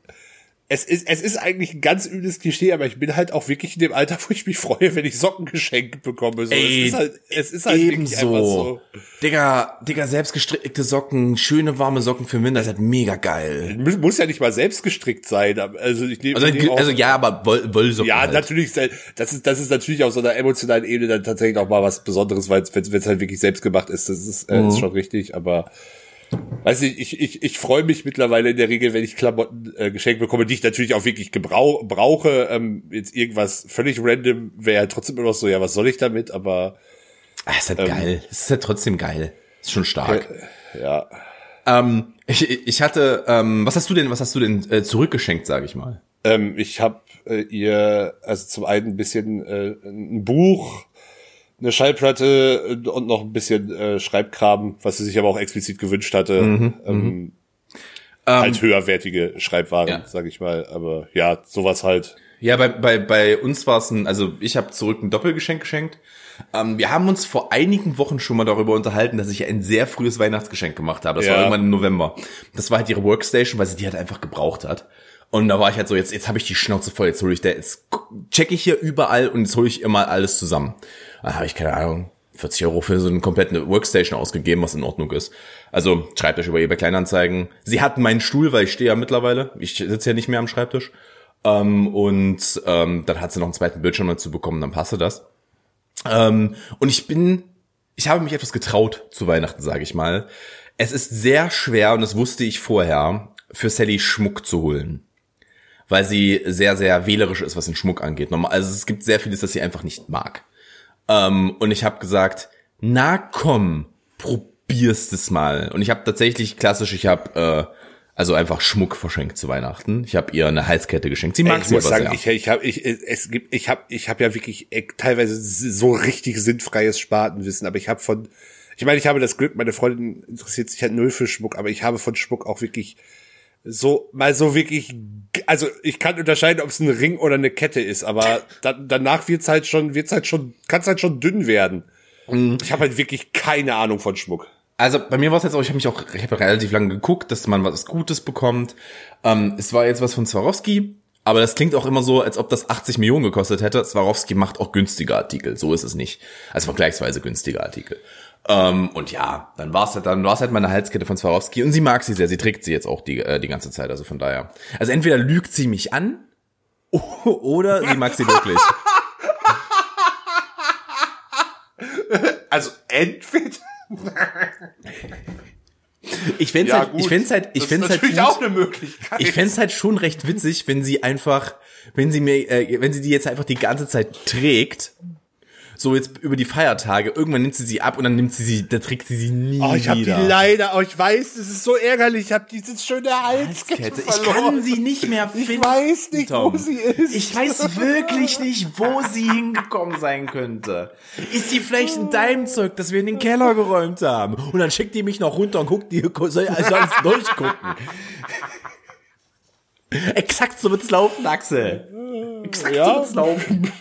Es ist, es ist eigentlich ein ganz übles Klischee, aber ich bin halt auch wirklich in dem Alter, wo ich mich freue, wenn ich Socken geschenkt bekomme. So, Ey, es ist halt, es ist halt wirklich einfach ebenso. so. Digga, Digga, selbstgestrickte Socken, schöne warme Socken für Winter, ist halt mega geil. Muss, ja nicht mal selbst gestrickt sein. aber- Also ich nehme Also, ich nehme auch- also ja, aber Woll, Wollsocken ja, halt. natürlich. Das ist, das ist natürlich auf so einer emotionalen Ebene dann tatsächlich auch mal was Besonderes, weil wenn es halt wirklich selbst gemacht ist. Das ist, äh, Mhm. ist schon richtig. Aber weiß nicht, ich, ich, ich freue mich mittlerweile in der Regel, wenn ich Klamotten äh, geschenkt bekomme, die ich natürlich auch wirklich gebrau brauche. Ähm, jetzt irgendwas völlig random wäre trotzdem immer noch so, ja, was soll ich damit? Aber Ah, ist halt geil. Es ist halt trotzdem geil. Ist schon stark. ja, Ähm, ich, ich hatte, ähm, was hast du denn, was hast du denn äh, zurückgeschenkt, sage ich mal? Ähm, ich habe äh, ihr also zum einen ein bisschen äh, ein Buch, eine Schallplatte äh, und noch ein bisschen äh, Schreibkram, was sie sich aber auch explizit gewünscht hatte. Mhm, ähm, halt höherwertige Schreibwaren, Ja. sag ich mal. Aber ja, sowas halt. Ja, bei, bei, bei uns war es ein, also ich habe zurück ein Doppelgeschenk geschenkt. Ähm, wir haben uns vor einigen Wochen schon mal darüber unterhalten, dass ich ein sehr frühes Weihnachtsgeschenk gemacht habe. Das Ja. war irgendwann im November. Das war halt ihre Workstation, weil sie die halt einfach gebraucht hat. Und da war ich halt so, jetzt, jetzt habe ich die Schnauze voll, jetzt hole ich der, jetzt check ich hier überall und jetzt hole ich immer alles zusammen. Da habe ich, keine Ahnung, 40 Euro für so eine komplette Workstation ausgegeben, was in Ordnung ist. Also schreibt euch über eBay Kleinanzeigen. Sie hat meinen Stuhl, weil ich stehe ja mittlerweile. Ich sitze ja nicht mehr am Schreibtisch. Ähm, und ähm, dann hat sie noch einen zweiten Bildschirm dazu bekommen, dann passte das. Ähm, und ich bin, ich habe mich etwas getraut zu Weihnachten, sage ich mal. Es ist sehr schwer, und das wusste ich vorher, für Sally Schmuck zu holen. Weil sie sehr, sehr wählerisch ist, was den Schmuck angeht. Also es gibt sehr vieles, das sie einfach nicht mag. Ähm, und ich habe gesagt, na komm, probierst es mal. Und ich habe tatsächlich klassisch, ich habe äh, also einfach Schmuck verschenkt zu Weihnachten. Ich habe ihr eine Halskette geschenkt. Sie mag sie aber sagen, sehr. ich, ich habe ich, es gibt ich habe ich habe ja wirklich äh, teilweise so richtig sinnfreies Spartenwissen, aber ich habe von ich meine, ich habe das Glück, meine Freundin interessiert sich halt null für Schmuck, aber ich habe von Schmuck auch wirklich so mal so wirklich also ich kann unterscheiden, ob es ein Ring oder eine Kette ist, aber dann, danach wird's halt schon wird's halt schon kann's halt schon dünn werden. Mhm. Ich habe halt wirklich keine Ahnung von Schmuck. Also bei mir war es jetzt auch, ich habe mich auch, ich habe relativ lange geguckt, dass man was Gutes bekommt. Ähm, es war jetzt was von Swarovski, aber das klingt auch immer so, als ob das 80 Millionen gekostet hätte. Swarovski macht auch günstige Artikel, so ist es nicht. Also vergleichsweise günstige Artikel. Ähm, und ja, dann war es halt, dann war es halt meine Halskette von Swarovski und sie mag sie sehr, sie trägt sie jetzt auch die, äh, die ganze Zeit, also von daher. Also entweder lügt sie mich an oder sie mag sie wirklich. Also entweder Ich fänd's halt, ich fänd's halt, ich Das fänd's halt gut. auch eine Möglichkeit. Ich fänd's halt schon recht witzig, wenn sie einfach, wenn sie mir, äh, wenn sie die jetzt einfach die ganze Zeit trägt, so jetzt über die Feiertage, irgendwann nimmt sie sie ab und dann nimmt sie sie, da trägt sie sie nie Oh, ich habe die wieder. leider, oh, ich weiß, das ist so ärgerlich. Ich habe diese schöne Halskette Halskette. Ich kann sie nicht mehr Ich finden. weiß nicht, Tom. wo sie ist. Ich weiß wirklich nicht, wo sie hingekommen sein könnte. Ist sie vielleicht in deinem Zeug, das wir in den Keller geräumt haben? Und dann schickt die mich noch runter und guckt die, soll also alles durchgucken. Exakt so wird's laufen, Axel. Exakt Ja. so wird's laufen.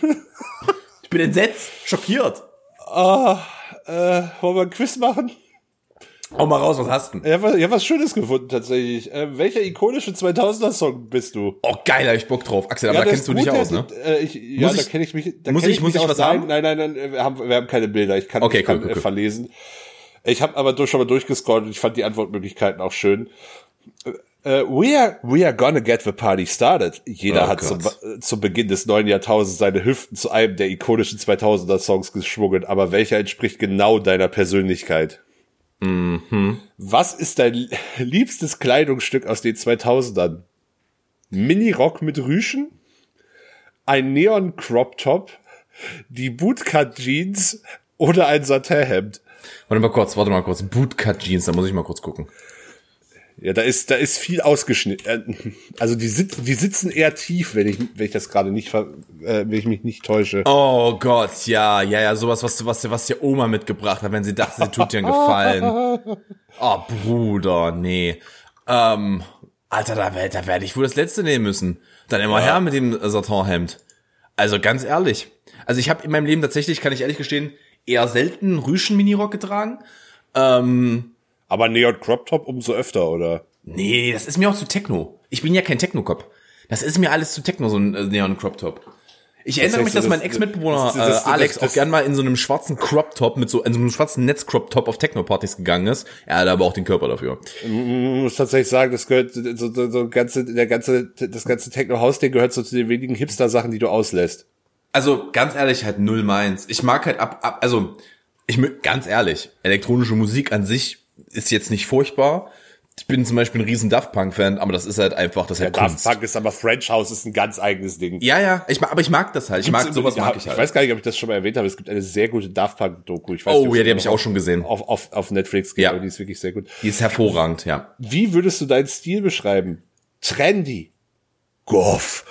Ich bin entsetzt, schockiert. Äh, wollen wir ein Quiz machen? Hau mal raus, was hast du denn? Ich habe ja, was Schönes gefunden tatsächlich. Äh, welcher ikonische 2000er-Song bist du? Oh, geil, hab ich Bock drauf. Axel, aber Ja, da kennst du dich aus, ne? Äh, ich, ja, Muss da ich- kenne ich mich. Da muss kenn ich- muss ich was nein, haben? Nein, nein, nein, wir haben, wir haben keine Bilder. Ich kann, Okay, ich kann cool, cool, äh, cool. verlesen. Ich habe aber durch, schon mal durchgescrollt und ich fand die Antwortmöglichkeiten auch schön. Äh, we, are, we are gonna get the party started. Jeder Oh hat zum, zum Beginn des neuen Jahrtausends seine Hüften zu einem der ikonischen 2000er Songs geschwungen, aber welcher entspricht genau deiner Persönlichkeit? Mhm. Was ist dein liebstes Kleidungsstück aus den 2000ern? Mini-Rock mit Rüschen? Ein Neon-Crop-Top? Die Bootcut-Jeans? Oder ein Satinhemd? Warte mal kurz, warte mal kurz. Bootcut Jeans, da muss ich mal kurz gucken. Ja, da ist, da ist viel ausgeschnitten. Äh, Also die sitzen, die sitzen eher tief, wenn ich, wenn ich das gerade nicht, ver- äh, wenn ich mich nicht täusche. Oh Gott, ja, ja, ja, sowas, was, was, was dir Oma mitgebracht hat, wenn sie dachte, sie tut dir einen Gefallen. Oh, Bruder, nee. Ähm, Alter, da, da werde ich wohl das letzte nehmen müssen. Dann immer her mit dem Satinhemd. Also ganz ehrlich. Also ich habe in meinem Leben tatsächlich, kann ich ehrlich gestehen, eher selten Rüschen-Minirock getragen. Ähm, Aber Neon Crop Top umso öfter, oder? nee, das ist mir auch zu Techno. Ich bin ja kein Techno-Cop. Das ist mir alles zu Techno, so ein äh, Neon-Crop-Top. Ich erinnere mich, dass mein das- Ex-Mitbewohner das- das- äh, Alex das- das- auch gern mal in so einem schwarzen Crop-Top mit so, in so einem schwarzen Netz-Crop-Top auf Techno-Partys gegangen ist. Er hat aber auch den Körper dafür. Ich muss tatsächlich sagen, das gehört so, so, so ganze, der ganze, das ganze Techno-House-Ding gehört so zu den wenigen Hipster-Sachen, die du auslässt. Also ganz ehrlich, halt null meins. Ich mag halt ab, ab also ich ganz ehrlich, elektronische Musik an sich ist jetzt nicht furchtbar. Ich bin zum Beispiel ein riesen Daft Punk Fan, aber das ist halt einfach, das ist halt Daft Kunst. Punk ist aber French House ist ein ganz eigenes Ding. Ja, ja, ich mag, aber ich mag das halt. Ich mag Gibt's sowas im- mag ich Ich halt. weiß gar nicht, ob ich das schon mal erwähnt habe. Es gibt eine sehr gute Daft Punk Doku. Ich weiß Oh, nicht, ja, die habe ich auch schon gesehen. Auf, auf, auf Netflix geht, Ja. die ist wirklich sehr gut. Die ist hervorragend, ja. Wie würdest du deinen Stil beschreiben? Trendy. Goff.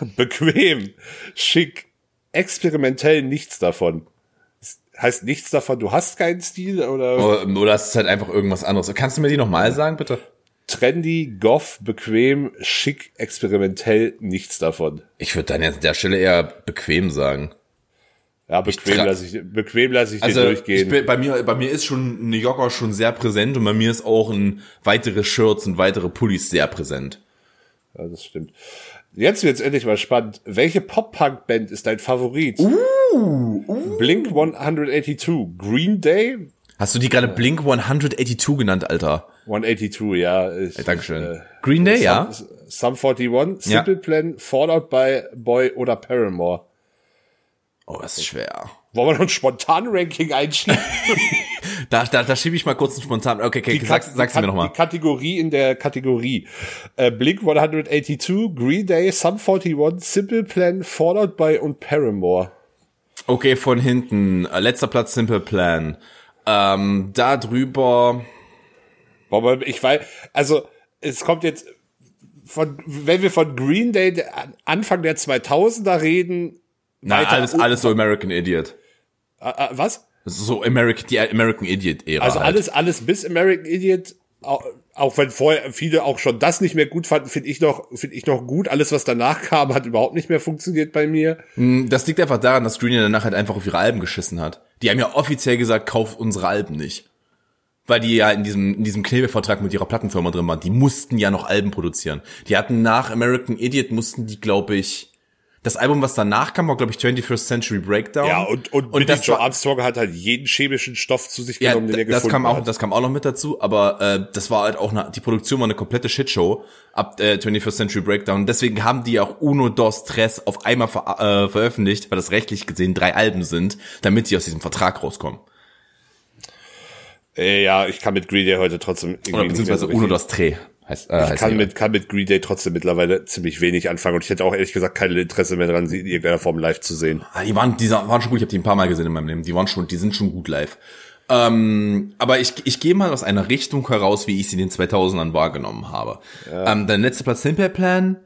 Bequem. Schick. Experimentell nichts davon. Heißt nichts davon, du hast keinen Stil oder Oder, oder es ist halt einfach irgendwas anderes. Kannst du mir die nochmal sagen, bitte? trendy, goff, bequem, schick, experimentell nichts davon. Ich würde dann jetzt an der Stelle eher bequem sagen. Ja, bequem lasse ich, bequem lasse ich Also dir ich durchgehen. bin, bei mir, bei mir ist schon ein Jogger schon sehr präsent und bei mir ist auch ein weitere Shirts und weitere Pullis sehr präsent. Ja, das stimmt. Jetzt wird's endlich mal spannend. Welche Pop-Punk-Band ist dein Favorit? Uh, Blink 182, Green Day, Hast du die gerade Blink 182 genannt, Alter? 182, ja. Ich, Hey, Dankeschön. Green Day, ja? Sum 41, Ja. Simple Plan, Fallout by Boy oder Paramore. Oh, das ist schwer. Wollen wir noch ein Spontan-Ranking einschieben? Da, da, da schiebe ich mal kurz einen spontan. Okay, okay, Die sag, Kat- sag's mir nochmal. Die Kategorie in der Kategorie. Äh, Blink 182, Green Day, Sum 41, Simple Plan, Fallout by und Paramore. Okay, von hinten. Äh, letzter Platz Simple Plan. Ähm, da drüber. Ich weiß, also es kommt jetzt von, wenn wir von Green Day Anfang der 2000er reden, weiter alles, alles so American Idiot. Äh, äh, was? Das ist so American, die American Idiot-Ära. Also halt. alles, alles bis American Idiot, auch, auch wenn vorher viele auch schon das nicht mehr gut fanden, finde ich noch, finde ich noch gut. Alles, was danach kam, hat überhaupt nicht mehr funktioniert bei mir. Das liegt einfach daran, dass Green danach halt einfach auf ihre Alben geschissen hat. Die haben ja offiziell gesagt, kauft unsere Alben nicht. Weil die ja in diesem, in diesem Knebelvertrag mit ihrer Plattenfirma drin waren. Die mussten ja noch Alben produzieren. Die hatten nach American Idiot mussten die, glaube ich, das Album, was danach kam, war, glaube ich, 21st Century Breakdown. Ja, und, und, und das Joe Armstrong hat halt jeden chemischen Stoff zu sich ja, genommen, den er das gefunden kam auch, hat. das kam auch noch mit dazu, aber äh, das war halt auch eine, die Produktion war eine komplette Shitshow ab äh, 21st Century Breakdown. Deswegen haben die auch Uno Dos Tres auf einmal ver äh, veröffentlicht, weil das rechtlich gesehen drei Alben sind, damit sie aus diesem Vertrag rauskommen. Äh, ja, ich kann mit Green Day heute trotzdem irgendwie Oder beziehungsweise so Uno Dos Tre heißt, äh, Ich heißt kann mit, kann mit Green Day trotzdem mittlerweile ziemlich wenig anfangen und ich hätte auch ehrlich gesagt kein Interesse mehr dran, sie in irgendeiner Form live zu sehen. Ah, die waren, die waren schon gut, ich habe die ein paar Mal gesehen in meinem Leben. Die waren schon, die sind schon gut live. Ähm, aber ich, ich gehe mal aus einer Richtung heraus, wie ich sie in den 2000ern wahrgenommen habe. Ähm, dein letzter Platz Simple Plan.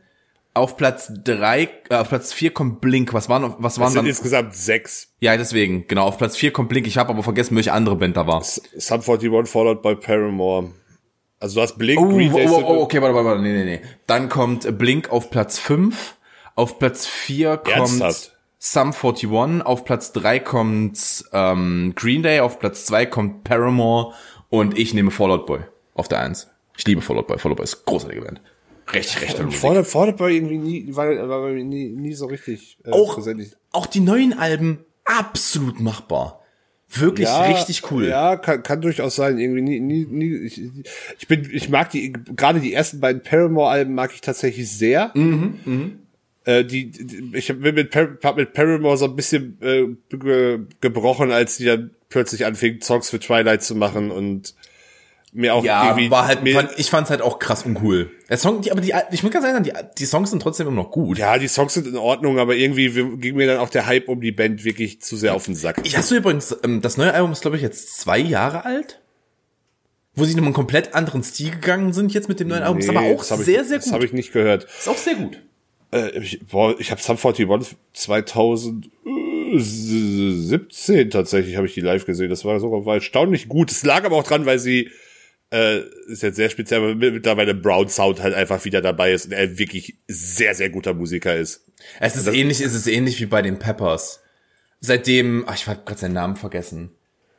Auf Platz drei, äh, auf Platz vier kommt Blink. Was waren, was waren sind dann? insgesamt sechs. Ja, deswegen, genau. Auf Platz vier kommt Blink. Ich habe aber vergessen, welche andere Band da war. Sum 41 followed by Paramore. Also du hast Blink, Oh, Green oh, Day, oh, oh, okay, warte, warte, warte, nee, nee, nee. Dann kommt Blink auf Platz fünf. Auf Platz vier kommt Ernsthaft? Sum 41. Auf Platz drei kommt ähm, Green Day. Auf Platz zwei kommt Paramore. Und ich nehme Fallout Boy auf der eins. Ich liebe Fallout Boy. Fallout Boy ist großartige Band. Recht, recht. Fallout, Fallout Boy irgendwie nie, war, war nie, nie so richtig äh, Auch, präsent. auch die neuen Alben absolut machbar. Wirklich richtig cool. Ja, kann, kann durchaus sein. Irgendwie nie, nie, nie. Ich, ich bin, ich mag die, gerade die ersten beiden Paramore-Alben mag ich tatsächlich sehr. Mhm, Äh, die, die, ich hab- bin mit, hab mit Paramore so ein bisschen äh, ge gebrochen, als die dann plötzlich anfingen, Songs für Twilight zu machen und mir auch Ja, war halt, fand, ich fand's halt auch krass uncool. Der Song, die, aber die, ich muss ganz ehrlich sagen, die, die Songs sind trotzdem immer noch gut. ja, die Songs sind in Ordnung, aber irgendwie ging mir dann auch der Hype um die Band wirklich zu sehr auf den Sack. Ich hast du übrigens, ähm, das neue Album ist, glaube ich, jetzt zwei Jahre alt. Wo sie in einen komplett anderen Stil gegangen sind jetzt mit dem neuen Album. ist aber auch sehr, ich, sehr Das habe gut. ich nicht gehört. Ist auch sehr gut. Äh, ich boah, ich habe Sum 41 2017 tatsächlich habe ich die live gesehen. Das war sogar war erstaunlich gut. Es lag aber auch dran, weil sie äh, ist jetzt sehr speziell, aber mittlerweile Brown Sound halt einfach wieder dabei ist und er wirklich sehr, sehr guter Musiker ist. Es ist ähnlich, es ist ähnlich wie bei den Peppers. Seitdem, ach, ich habe gerade seinen Namen vergessen.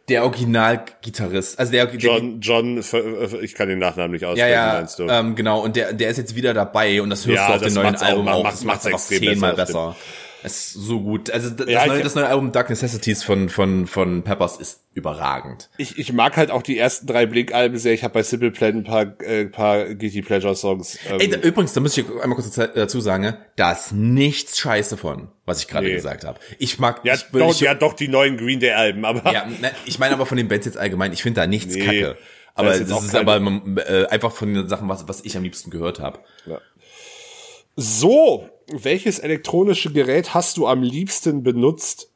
Der Originalgitarrist, also der, der John, John, ich kann den Nachnamen nicht ja, aussprechen, ja, meinst du? ähm, genau, und der, der ist jetzt wieder dabei und das hörst Ja, du auf das dem neuen auch, Album auch. macht- Das macht's macht's einfach extrem zehnmal besser, besser. Es ist so gut. Also das, Ja, neue, das neue Album Dark Necessities von, von, von Peppers ist überragend. Ich, ich mag halt auch die ersten drei Blink-Alben sehr. Ich habe bei Simple Plan ein paar, äh, paar Guilty Pleasure-Songs. Ähm, Ey, da, übrigens, da muss ich einmal kurz dazu- dazu sagen, da ist nichts scheiße von, was ich gerade Nee. gesagt habe. Ich mag, ja, ich, doch, ich, ja, doch die neuen Green Day-Alben, aber ja, ne, ich meine aber von den Bands jetzt allgemein, ich finde da nichts Nee, kacke. Aber das auch ist aber äh, einfach von den Sachen, was, was ich am liebsten gehört habe. So, welches elektronische Gerät hast du am liebsten benutzt?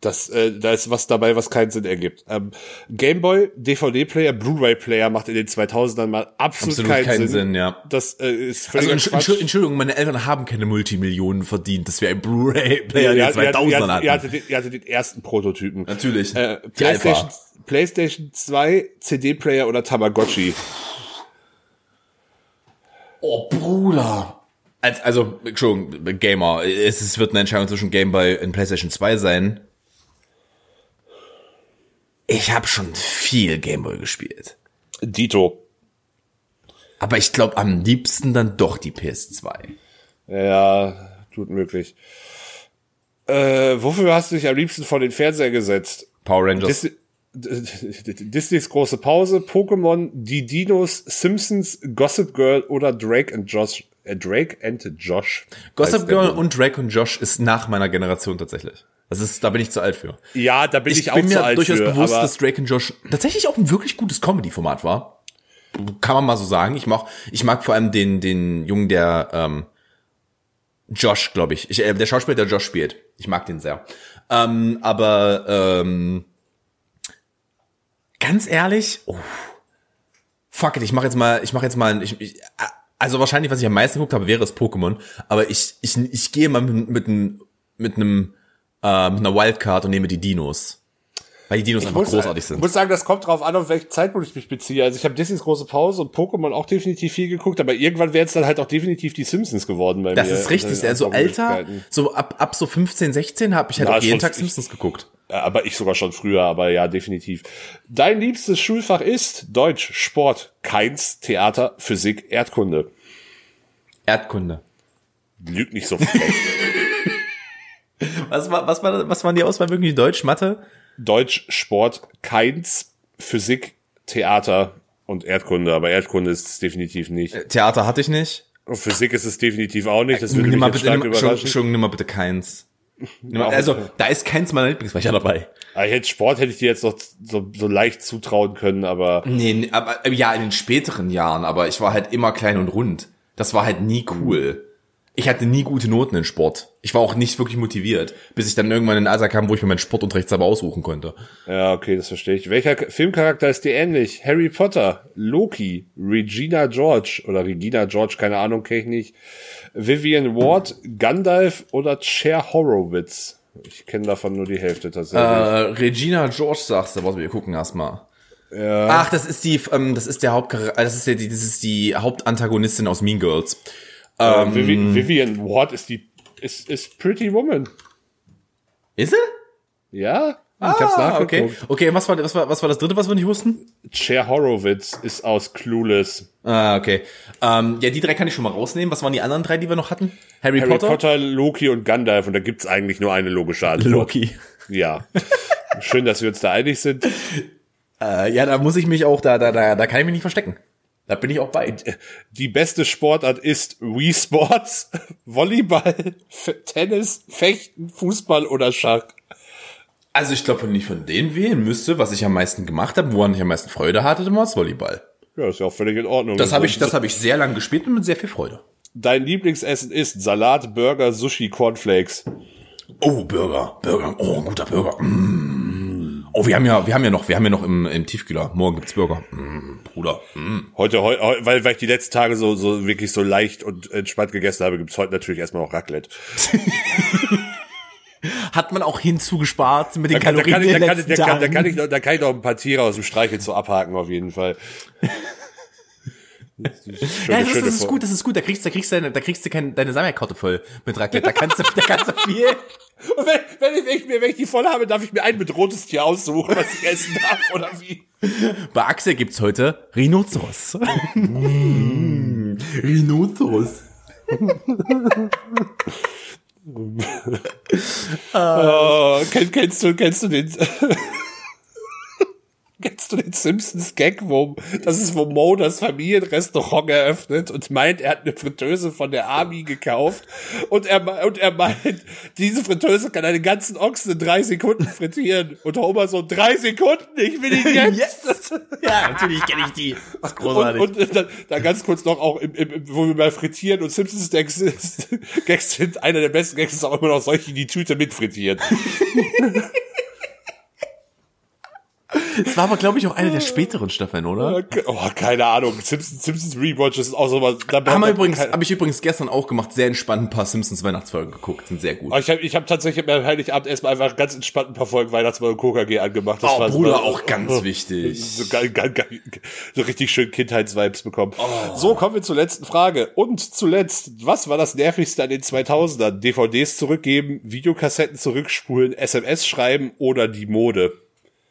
Das, äh, da ist was dabei, was keinen Sinn ergibt. Ähm, Gameboy, DVD-Player, Blu-ray-Player macht in den 2000ern mal absolut, Absolut keinen, keinen Sinn. Sinn, ja. Das äh, ist Also völliger Entsch Quatsch. Entsch Entschuldigung, meine Eltern haben keine Multimillionen verdient, dass wir ein Blu-ray-Player in den ihr, ihr, 2000ern ihr, hatten. ihr, hattet hattet den ersten Prototypen. Natürlich. Äh, PlayStation. PlayStation 2, CD-Player oder Tamagotchi? Oh, Bruder. Als, also, Entschuldigung, Gamer. Es, es wird eine Entscheidung zwischen Game Boy und PlayStation 2 sein. Ich habe schon viel Game Boy gespielt. Dito. Aber ich glaube am liebsten dann doch die PS2. Ja, tut möglich. Äh, wofür hast du dich am liebsten vor den Fernseher gesetzt? Power Rangers. Disney, Disneys große Pause, Pokémon, die Dinos, Simpsons, Gossip Girl oder Drake and Josh Äh, Drake and Josh. Gossip Girl und Drake und Josh ist nach meiner Generation tatsächlich. Das ist, da bin ich zu alt für. Ja, da bin ich, Ich auch bin zu mir alt durchaus für, bewusst, aber dass Drake und Josh tatsächlich auch ein wirklich gutes Comedy-Format war. Kann man mal so sagen. Ich mag, ich mag vor allem den, den Jungen, der ähm, Josh, glaube ich. ich äh, der Schauspieler, der Josh spielt. Ich mag den sehr. Ähm, aber ähm, ganz ehrlich, oh, fuck it, ich mache jetzt mal, ich mache jetzt mal, ich, ich, also wahrscheinlich, was ich am meisten geguckt habe, wäre es Pokémon. Aber ich, ich, ich gehe mal mit, mit mit einem, äh, mit einer Wildcard und nehme die Dinos. Weil die Dinos einfach muss, großartig Ich sind. muss sagen, das kommt drauf an, auf welchen Zeitpunkt ich mich beziehe. Also ich habe Disneys große Pause und Pokémon auch definitiv viel geguckt, aber irgendwann wären es dann halt auch definitiv die Simpsons geworden bei Das mir. ist richtig. Also, Also älter, Möglichkeiten. so ab, ab so 15, 16 habe ich halt auch jeden schon- Tag ich- Simpsons geguckt. Aber ich sogar schon früher, aber ja, definitiv. Dein liebstes Schulfach ist Deutsch, Sport, Keins, Theater, Physik, Erdkunde. Erdkunde. Lügt nicht so frech. Was war, was war, was waren die Auswahl wirklich? Deutsch, Mathe? Deutsch, Sport, Keins, Physik, Theater und Erdkunde. Aber Erdkunde ist es definitiv nicht. Theater hatte ich nicht. Und Physik ist es definitiv auch nicht. Das würde Nimm mich mal bitte, stark nimm, überraschen. Entschuldigung, nimm mal bitte keins. Nimm also, da ist keins meiner Lieblingsfächer dabei. Ich hätte Sport hätte ich dir jetzt noch so, so leicht zutrauen können, aber Nee, nee, aber, äh, ja, in den späteren Jahren, aber ich war halt immer klein und rund. Das war halt nie cool. Ich hatte nie gute Noten in Sport. Ich war auch nicht wirklich motiviert, bis ich dann irgendwann in ein Alter kam, wo ich mir meinen Sportunterricht selber aussuchen konnte. ja, okay, das verstehe ich. Welcher Filmcharakter ist dir ähnlich? Harry Potter, Loki, Regina George oder Regina George, keine Ahnung, kenne ich nicht. Vivian Ward, Gandalf oder Cher Horowitz? Ich kenne davon nur die Hälfte tatsächlich. Äh, Regina George sagst du, was wir gucken erstmal. Ja. Ach, das ist die, ähm, das ist der Hauptcharakter, das ist der, die, das ist die Hauptantagonistin aus Mean Girls. Äh, Vivi Vivian Ward ist die ist, ist Pretty Woman. Ist sie? Ja? Ich hab's Ah, nachgeguckt. okay. Okay, was war, was war, was war das dritte, was wir nicht wussten? Cher Horowitz ist aus Clueless. Ah, okay. Ähm, ja, die drei kann ich schon mal rausnehmen. Was waren die anderen drei, die wir noch hatten? Harry, Harry Potter? Potter? Loki und Gandalf und da gibt's eigentlich nur eine logische Antwort. Loki. Ja. Schön, dass wir uns da einig sind. Äh, ja, da muss ich mich auch, da, da, da, da kann ich mich nicht verstecken. Da bin ich auch bei. Die beste Sportart ist Wii Sports, Volleyball, Tennis, Fechten, Fußball oder Schach. Also ich glaube, wenn ich von denen wählen müsste, was ich am meisten gemacht habe, woran ich am meisten Freude hatte, dann war es Volleyball. Ja, ist ja auch völlig in Ordnung. Das habe ich, das habe ich sehr lang gespielt und mit sehr viel Freude. Dein Lieblingsessen ist Salat, Burger, Sushi, Cornflakes. Oh, Burger, Burger, oh, guter Burger. Mm. Oh, wir haben ja, wir haben ja noch, wir haben ja noch im, im Tiefkühler. Morgen gibt's Burger. Mm, Bruder. Mm. Heute, heu, heu- weil, weil ich die letzten Tage so, so wirklich so leicht und entspannt gegessen habe, gibt's heute natürlich erstmal noch Raclette. Hat man auch hinzugespart mit den Da kann, da, Kalorien kann ich, da, kann, da, kann, da, kann ich, noch- da kann ich noch ein paar Tiere aus dem Streichel zu abhaken, auf jeden Fall. Ja, das, ist- schöne das ist gut, das ist gut. Da kriegst, da kriegst du, deine, da kriegst du keine, deine Sammelkarte voll mit Raclette. Da kannst du, da kannst du viel. Und wenn, wenn, ich, wenn, ich, mir- wenn ich die voll habe, darf ich mir ein bedrohtes Tier aussuchen, was ich essen darf, oder wie? Bei Axel gibt's heute Rhinoceros. Mm, Rhinoceros. Oh, kenn, kennst du, kennst du den, kennst du den Simpsons Gag, wo, das ist, wo Mo das Familienrestaurant eröffnet und meint, er hat eine Fritteuse von der Army gekauft und er, und er meint, diese Fritteuse kann einen ganzen Ochsen in drei Sekunden frittieren und Homer so, drei Sekunden, ich will ihn jetzt. Yes. Ja, natürlich kenne ich die. Das ist Und, großartig. und dann, dann ganz kurz noch auch, im, im, wo wir mal frittieren und Simpsons Gags, Gags sind, einer der besten Gags ist auch immer noch solche, die die Tüte mitfrittieren. Das war aber, glaube ich, auch eine der späteren Staffeln, oder? Oh, keine Ahnung. Simpsons, Simpsons Rewatch ist auch so was. Haben wir übrigens, habe ich übrigens gestern auch gemacht, sehr entspannt ein paar Simpsons Weihnachtsfolgen geguckt, sind sehr gut. Aber ich habe ich hab tatsächlich am Heiligabend erstmal einfach ganz entspannt ein paar Folgen Weihnachtsmann und KKG angemacht. Das Oh, war Bruder, war- auch ganz wichtig. So, geil, geil, geil, so richtig schön Kindheitsvibes bekommen. Oh. So, kommen wir zur letzten Frage. Und zuletzt, was war das nervigste an den 2000ern? DVDs zurückgeben, Videokassetten zurückspulen, SMS schreiben oder die Mode?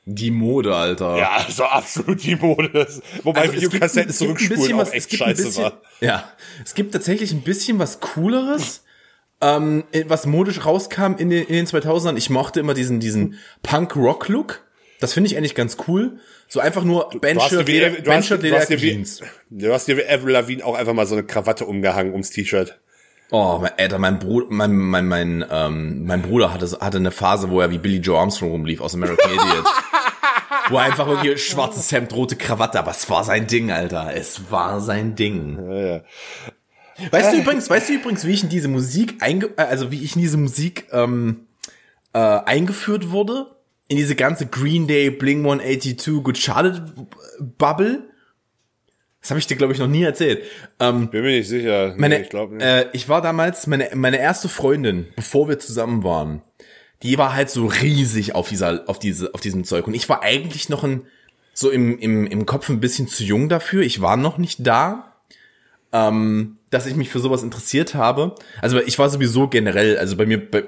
Die Mode, Alter. Ja, also absolut die Mode. Das- Wobei Also Videokassetten zurückspulen bisschen auch was- es echt scheiße bisschen- war. Ja, es gibt tatsächlich ein bisschen was Cooleres, ähm, was modisch rauskam in den, in den 2000ern. Ich mochte immer diesen, diesen Punk-Rock-Look. Das finde ich eigentlich ganz cool. So einfach nur wie- Leder, du hast- Bencher, du Leder hast dir wie- Jeans. Du hast dir wie Avril Lavigne auch einfach mal so eine Krawatte umgehangen ums T-Shirt. Oh, mein, Alter, mein Bruder, mein, mein, mein, ähm, mein Bruder hatte, hatte eine Phase, wo er wie Billy Joe Armstrong rumlief aus American Idiot. wo er einfach wirklich schwarzes Hemd, rote Krawatte, aber es war sein Ding, Alter. Es war sein Ding. Ja, ja. Weißt du übrigens, weißt du übrigens, wie ich in diese Musik einge, äh, also wie ich in diese Musik ähm, äh, eingeführt wurde? In diese ganze Green Day, Bling 182, Good Charlotte Bubble? Das habe ich dir, glaube ich, noch nie erzählt. Ähm, Bin mir nicht sicher. meine, nee, ich glaube nicht. Äh, ich war damals, meine, meine erste Freundin, bevor wir zusammen waren, die war halt so riesig auf dieser, auf diese, auf diesem Zeug. Und ich war eigentlich noch ein, so im, im, im Kopf ein bisschen zu jung dafür. Ich war noch nicht da, ähm, dass ich mich für sowas interessiert habe. Also ich war sowieso generell, also bei mir, bei,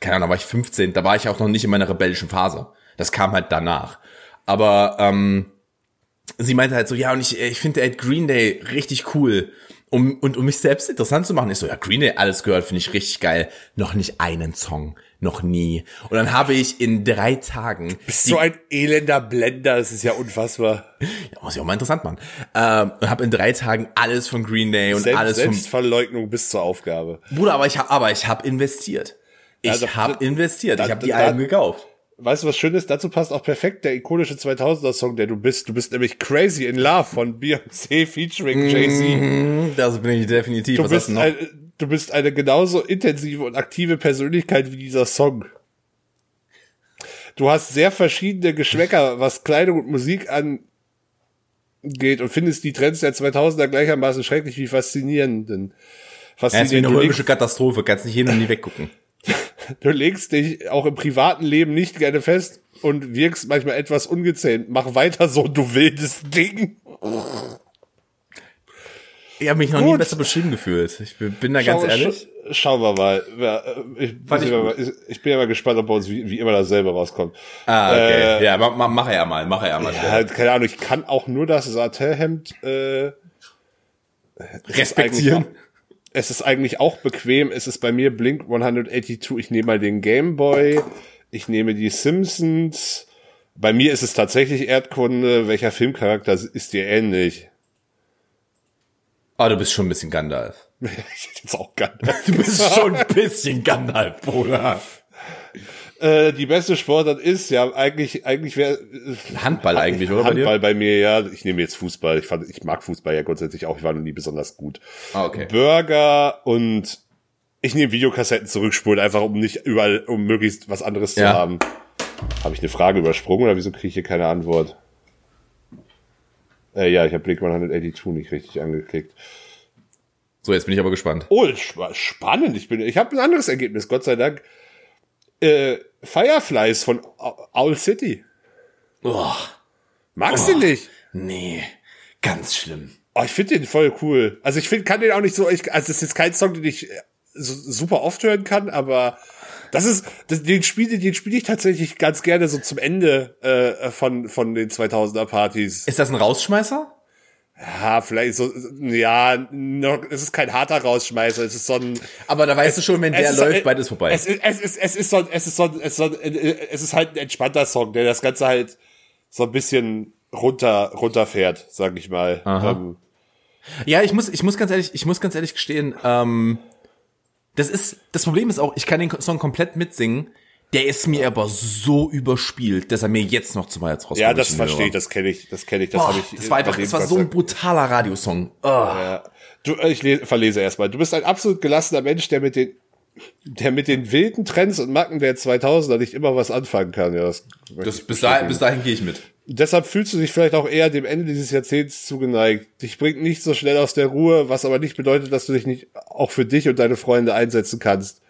keine Ahnung, war ich 15, da war ich auch noch nicht in meiner rebellischen Phase. Das kam halt danach. Aber ähm, sie meinte halt so, ja, und ich, ich finde halt Green Day richtig cool. Um, und um mich selbst interessant zu machen, ist so, ja, Green Day, alles gehört, finde ich richtig geil. Noch nicht einen Song. Noch nie. Und dann habe ich in drei Tagen. Bist so ein elender Blender, das ist ja unfassbar. Ja, muss ich auch mal interessant machen. Ähm, und habe in drei Tagen alles von Green Day und Selbst, alles vom. Selbstverleugnung bis zur Aufgabe. Bruder, aber ich habe, aber ich habe investiert. Ich da- habe investiert. Ich da- habe die da- Alben gekauft. Weißt du, was schön ist? Dazu passt auch perfekt der ikonische 2000er-Song, der du bist. Du bist nämlich Crazy in Love von Beyoncé featuring Jay-Z. Mhm, Das bin ich definitiv. Du Was hast bist, du noch? ein, du bist eine genauso intensive und aktive Persönlichkeit wie dieser Song. Du hast sehr verschiedene Geschmäcker, was Kleidung und Musik angeht und findest die Trends der 2000er gleichermaßen schrecklich wie faszinierend. Denn Ja, ist wie faszinierend. eine römische Katastrophe. Kannst nicht hin und nie weggucken. du legst dich auch im privaten Leben nicht gerne fest und wirkst manchmal etwas ungezähmt. Mach weiter so, du wildes Ding. Ich habe mich noch nie Gut. besser beschrieben gefühlt. Ich bin, da ganz Schau- ehrlich. sch- Schauen wir mal. Ja, äh, Ich, ich gut. ich, bin ja mal gespannt, ob bei uns wie, wie immer dasselbe rauskommt. Ah, okay. Äh, ja, mach, mach, er mal, mach er mal. Ja, eigentlich- keine Ahnung, ich kann auch nur das Satin-Hemd äh, Respektieren. Es ist eigentlich auch bequem. Es ist bei mir Blink 182. Ich nehme mal den Game Boy. Ich nehme die Simpsons. Bei mir ist es tatsächlich Erdkunde. Welcher Filmcharakter ist dir ähnlich? Ah, du bist schon ein bisschen Gandalf. ich jetzt auch gar Du bist schon ein bisschen Gandalf, Bruder. äh, Die beste Sportart ist ja eigentlich, eigentlich wäre Handball eigentlich, oder bei? Handball bei mir, ja. Ich nehme jetzt Fußball. Ich, fand, ich mag Fußball ja grundsätzlich auch. Ich war noch nie besonders gut. Ah, okay. Burger und ich nehme Videokassetten zurückspulen, einfach um nicht überall, um möglichst was anderes zu Ja. haben. Habe ich eine Frage übersprungen oder wieso kriege ich hier keine Antwort? Äh, ja, ich habe Blink 182 nicht richtig angeklickt. So, jetzt bin ich aber gespannt. Oh, sp spannend. Ich bin, ich habe ein anderes Ergebnis, Gott sei Dank. Äh, Fireflies von Owl City. Oh, Magst du nicht? nee, ganz schlimm. Oh, ich finde den voll cool. Also ich finde, kann den auch nicht so, ich, also es ist jetzt kein Song, den ich äh, so, super oft hören kann, aber das ist, das, den spiele, den spiele ich tatsächlich ganz gerne so zum Ende äh, von von den 2000er Partys. Ist das ein Rausschmeißer? Ja, vielleicht so, ja, noch, es ist kein harter Rausschmeißer, es ist so ein, Aber da weißt du schon, wenn der es ist- läuft, beides vorbei. Es ist, es ist, es ist so, es ist so, es ist so, es ist halt ein entspannter Song, der das Ganze halt so ein bisschen runter, runterfährt, sag ich mal. Ähm, Ja, ich muss, ich muss ganz ehrlich, ich muss ganz ehrlich gestehen, ähm, das ist, das Problem ist auch, ich kann den Song komplett mitsingen, der ist mir aber so überspielt, dass er mir jetzt noch zu weit rauskommt. ja, das verstehe ich, das kenne ich, das kenne ich, das habe ich. das war einfach, das war so ein brutaler Radiosong. Oh. Du, äh, ich le- verlese erstmal. Du bist ein absolut gelassener Mensch, der mit den, der mit den wilden Trends und Macken der 2000er nicht immer was anfangen kann. Ja, das, Das, bis, dahin, bis dahin gehe ich mit. Deshalb fühlst du dich vielleicht auch eher dem Ende dieses Jahrzehnts zugeneigt. Dich bringt nicht so schnell aus der Ruhe, was aber nicht bedeutet, dass du dich nicht auch für dich und deine Freunde einsetzen kannst.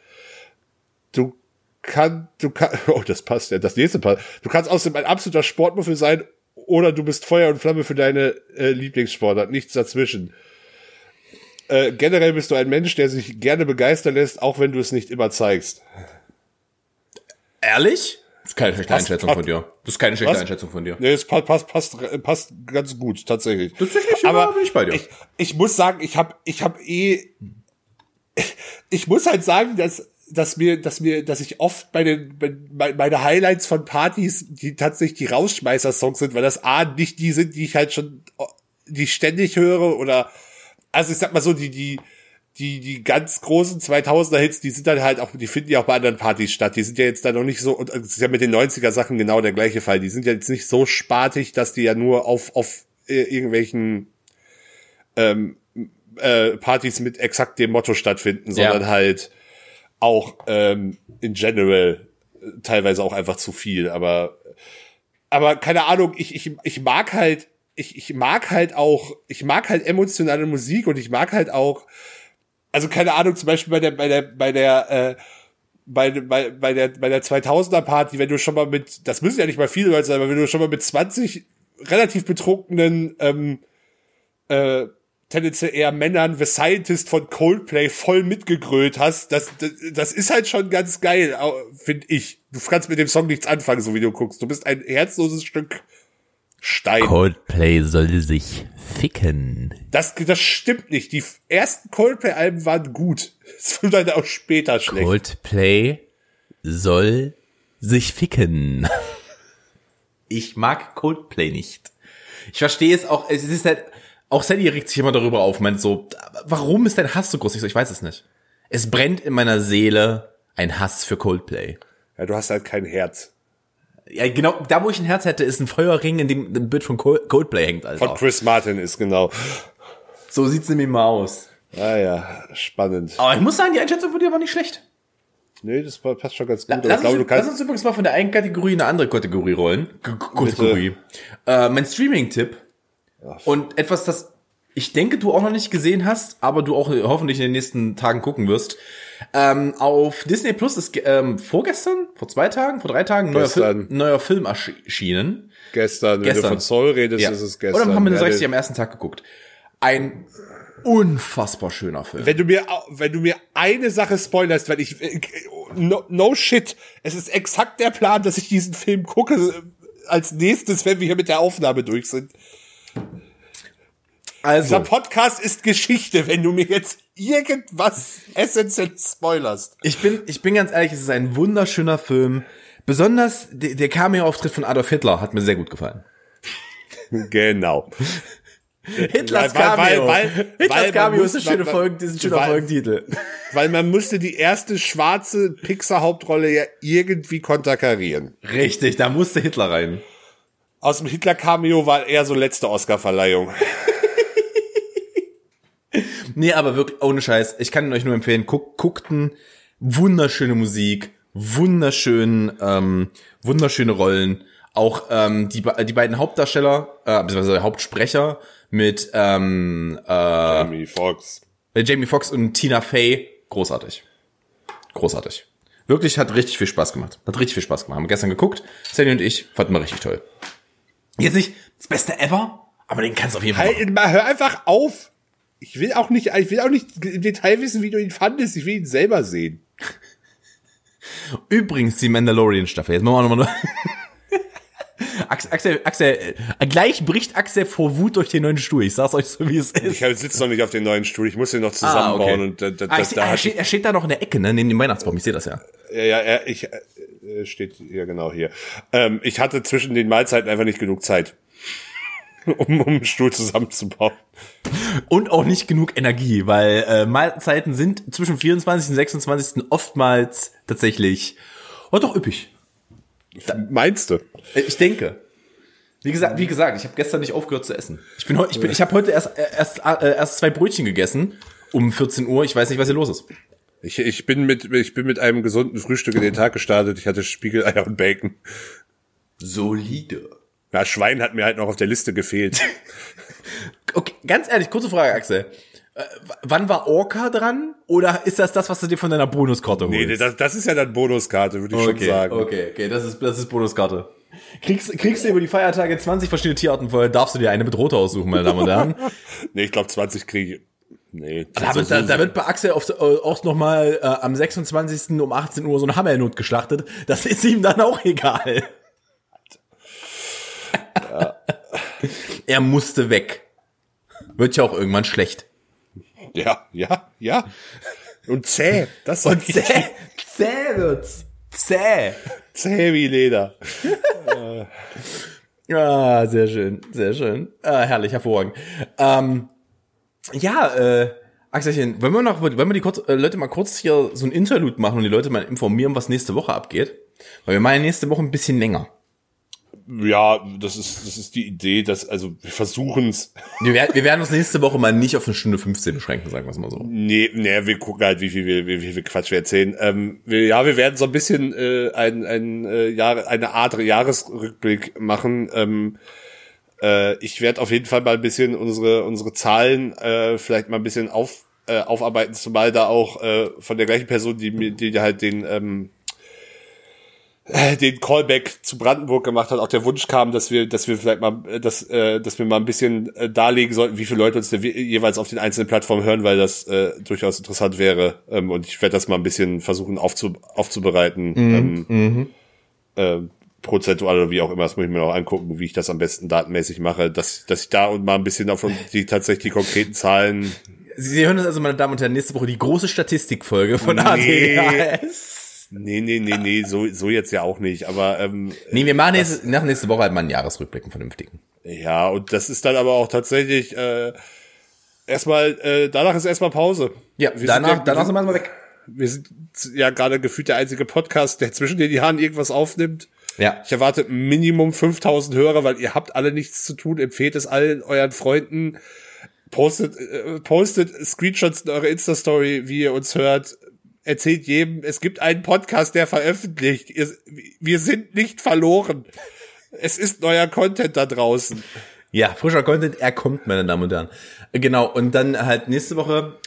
Du kann, du kann, oh, das passt ja, das nächste passt. Du kannst außerdem ein absoluter Sportmuffel sein oder du bist Feuer und Flamme für deine äh, Lieblingssportart, nichts dazwischen. Äh, generell bist du ein Mensch, der sich gerne begeistern lässt, auch wenn du es nicht immer zeigst. Ehrlich? Das ist keine schlechte Passt- Einschätzung passt- von dir. Das ist keine schlechte Was? Einschätzung von dir. Nee, es passt, passt, passt, passt ganz gut, tatsächlich. Tatsächlich, ja, aber bin ich bei dir. Ich, ich muss sagen, ich habe ich hab eh, ich muss halt sagen, dass dass mir, dass mir, dass ich oft bei den, bei, meine Highlights von Partys, die tatsächlich die Rausschmeißer-Songs sind, weil das A nicht die sind, die ich halt schon, die ich ständig höre oder, also ich sag mal so, die, die, die, die ganz großen 2000er Hits, die sind dann halt auch, die finden ja auch bei anderen Partys statt. Die sind ja jetzt da noch nicht so, und das ist ja mit den 90er Sachen genau der gleiche Fall. Die sind ja jetzt nicht so spatig, dass die ja nur auf, auf äh, irgendwelchen, ähm, äh, Partys mit exakt dem Motto stattfinden, sondern ja. halt auch ähm, in general teilweise auch einfach zu viel. Aber, aber keine Ahnung, ich, ich, ich mag halt, ich, ich mag halt auch, ich mag halt emotionale Musik und ich mag halt auch, also keine Ahnung, zum Beispiel bei der, bei der, bei der, äh, bei, bei, bei der, bei der 2000er Party, wenn du schon mal mit, das müssen ja nicht mal viele Leute sein, aber wenn du schon mal mit 20 relativ betrunkenen, ähm, äh, tendenziell eher Männern The Scientist von Coldplay voll mitgegrölt hast, das, das, das ist halt schon ganz geil, finde ich. Du kannst mit dem Song nichts anfangen, so wie du guckst. Du bist ein herzloses Stück Stein. Coldplay soll sich ficken. Das, das stimmt nicht. Die ersten Coldplay-Alben waren gut. Es wird dann auch später schlecht. Coldplay soll sich ficken. Ich mag Coldplay nicht. Ich verstehe es auch, es ist halt, auch Sally regt sich immer darüber auf, meint so, warum ist dein Hass so groß? Ich so, ich weiß es nicht. Es brennt in meiner Seele ein Hass für Coldplay. Ja, du hast halt kein Herz. Ja, genau, da wo ich ein Herz hätte, ist ein Feuerring, in dem ein Bild von Coldplay hängt. Alter. Von Chris Martin ist genau. So sieht's nämlich mal aus. Ah ja, spannend. Aber ich muss sagen, die Einschätzung von dir war nicht schlecht. Nee, das passt schon ganz gut. La, lass, glaube, uns, lass uns übrigens mal von der einen Kategorie in eine andere Kategorie rollen. K Kategorie. Äh, mein Streaming-Tipp und etwas, das ich denke, du auch noch nicht gesehen hast, aber du auch hoffentlich in den nächsten Tagen gucken wirst. Ähm, auf Disney Plus ist ähm, vorgestern, vor zwei Tagen, vor drei Tagen neuer, Film, neuer Film erschienen. Gestern, wenn gestern. du von Soul redest, ja. ist es gestern. Oder haben wir das richtig am ersten Tag geguckt. Ein unfassbar schöner Film. Wenn du mir, wenn du mir eine Sache spoilerst, weil ich, no, no shit, es ist exakt der Plan, dass ich diesen Film gucke als nächstes, wenn wir hier mit der Aufnahme durch sind. Also. Dieser Podcast ist Geschichte, wenn du mir jetzt irgendwas essentiell spoilerst. Ich bin, ich bin ganz ehrlich, es ist ein wunderschöner Film. Besonders der, der Cameo-Auftritt von Adolf Hitler hat mir sehr gut gefallen. Genau. Hitlers Cameo. Weil, weil, Hitlers Cameo ist ein schöner Folgen, ist ein schöner weil, Folgentitel. Weil man musste die erste schwarze Pixar-Hauptrolle ja irgendwie konterkarieren. Richtig, da musste Hitler rein. Aus dem Hitler-Cameo war eher so letzte Oscar-Verleihung. nee, aber wirklich, ohne Scheiß, ich kann euch nur empfehlen, guck, guckten, wunderschöne Musik, wunderschön, ähm, wunderschöne Rollen. Auch ähm, die, die beiden Hauptdarsteller, äh, beziehungsweise Hauptsprecher mit ähm, äh, Jamie Foxx. Äh, Jamie Foxx und Tina Fey, großartig. Großartig. Wirklich hat richtig viel Spaß gemacht. Hat richtig viel Spaß gemacht. Haben gestern geguckt, Sandy und ich, fanden wir richtig toll. Jetzt nicht das Beste ever, aber den kannst du auf jeden Fall. Halt, hör einfach auf. Ich will auch nicht, ich will auch nicht im Detail wissen, wie du ihn fandest. Ich will ihn selber sehen. Übrigens, die Mandalorian-Staffel. Jetzt machen wir nochmal. Axel, Axel, Axel, äh, gleich bricht Axel vor Wut durch den neuen Stuhl. Ich sag's euch so, wie es ist. Ich sitze noch nicht auf dem neuen Stuhl. Ich muss den noch zusammenbauen. Ah, okay. und, da, da, ah, seh, da er, steht, er steht da noch in der Ecke, ne, neben dem Weihnachtsbaum. Ich sehe das ja. Ja, ja, er, ich, äh, steht hier genau hier. Ähm, ich hatte zwischen den Mahlzeiten einfach nicht genug Zeit. um, um einen Stuhl zusammenzubauen. Und auch nicht genug Energie, weil äh, Mahlzeiten sind zwischen 24. und 26. oftmals tatsächlich oh, doch üppig. Da, Meinst du? Äh, ich denke. Wie gesagt, wie gesagt, ich habe gestern nicht aufgehört zu essen. Ich bin, ich bin, ich habe heute erst erst äh, erst zwei Brötchen gegessen um 14 Uhr. Ich weiß nicht, was hier los ist. Ich, ich bin mit ich bin mit einem gesunden Frühstück in den Tag gestartet. Ich hatte Spiegeleier und Bacon. Solide. Ja, Schwein hat mir halt noch auf der Liste gefehlt. okay, ganz ehrlich, kurze Frage, Axel. Äh, wann war Orca dran? Oder ist das das, was du dir von deiner Bonuskarte holst? Nee, das, das ist ja dann Bonuskarte, würde ich okay, schon sagen. Okay, okay, das ist, das ist Bonuskarte. Kriegst, kriegst du über die Feiertage 20 verschiedene Tierarten voll, darfst du dir eine mit Rote aussuchen, meine Damen und Herren. nee, ich glaube 20 kriege Nee, da, wird, da, da wird bei Axel auf, äh, auch nochmal äh, am 26. um 18 Uhr so ein Hammernot geschlachtet. Das ist ihm dann auch egal. Ja. er musste weg. Wird ja auch irgendwann schlecht. Ja, ja, ja. Und zäh. Das Und zäh, zäh wird's. Zäh. zäh wie Leder. Ah, sehr schön, sehr schön. Ah, herrlich, hervorragend. Ähm, ja, äh, Axelchen, wollen wir noch, wollen wir die kurz, äh, Leute mal kurz hier so ein Interlude machen und die Leute mal informieren, was nächste Woche abgeht? Weil wir meinen nächste Woche ein bisschen länger. Ja, das ist, das ist die Idee, dass, also wir versuchen's. Wir, werden- wir werden uns nächste Woche mal nicht auf eine Stunde 15 beschränken, sagen wir es mal so. Nee, nee, wir gucken halt, wie viel, wir, wie viel Quatsch wir erzählen. Ähm, wir, ja, wir werden so ein bisschen äh, ein, ein, äh, Jahre, eine Art Jahresrückblick machen. Ähm, äh, ich werde auf jeden Fall mal ein bisschen unsere, unsere Zahlen äh, vielleicht mal ein bisschen auf, äh, aufarbeiten, zumal da auch äh, von der gleichen Person, die mir, die halt den ähm, äh, den Callback zu Brandenburg gemacht hat, auch der Wunsch kam, dass wir, dass wir vielleicht mal, äh, dass, äh, dass wir mal ein bisschen äh, darlegen sollten, wie viele Leute uns jeweils auf den einzelnen Plattformen hören, weil das äh, durchaus interessant wäre. Ähm, und ich werde das mal ein bisschen versuchen aufzu, aufzubereiten. ähm, äh, prozentual oder wie auch immer, das muss ich mir noch angucken, wie ich das am besten datenmäßig mache, dass, dass ich da und mal ein bisschen auf die tatsächlich die konkreten Zahlen Sie hören das also, meine Damen und Herren, nächste Woche die große Statistikfolge von Nee. ADHS. Nee, nee, nee, nee, so, so jetzt ja auch nicht. Aber ähm, Nee, wir machen nächste, nach nächste Woche halt mal einen Jahresrückblick, einen vernünftigen. Ja, und das ist dann aber auch tatsächlich äh, erstmal, äh, danach ist erstmal Pause. Ja, Wir danach, sind ja- danach sind wir mal weg. Wir sind ja gerade gefühlt der einzige Podcast, der zwischen den Jahren irgendwas aufnimmt. Ja. Ich erwarte Minimum 5000 Hörer, weil ihr habt alle nichts zu tun. Empfehlt es allen euren Freunden. Postet, äh, postet Screenshots in eure Insta-Story, wie ihr uns hört. Erzählt jedem, es gibt einen Podcast, der veröffentlicht. Wir sind nicht verloren. Es ist neuer Content da draußen. Ja, frischer Content, er kommt, meine Damen und Herren. Genau, und dann halt nächste Woche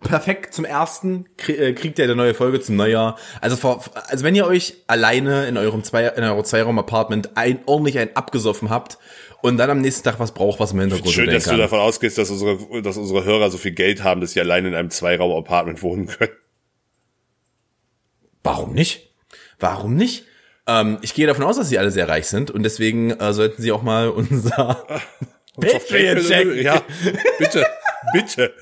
perfekt zum ersten äh, kriegt ihr eine neue Folge zum Neujahr. Also vor, also wenn ihr euch alleine in eurem zwei in eurem Zweiraum-Apartment ein ordentlich ein abgesoffen habt und dann am nächsten Tag was braucht, was im Hintergrund Schön, dass du kann. davon ausgehst, dass unsere, dass unsere Hörer so viel Geld haben, dass sie allein in einem Zweiraum-Apartment wohnen können. Warum nicht? Warum nicht? Ähm, ich gehe davon aus, dass sie alle sehr reich sind und deswegen äh, sollten sie auch mal unser Patreon checken. Ja, bitte, bitte.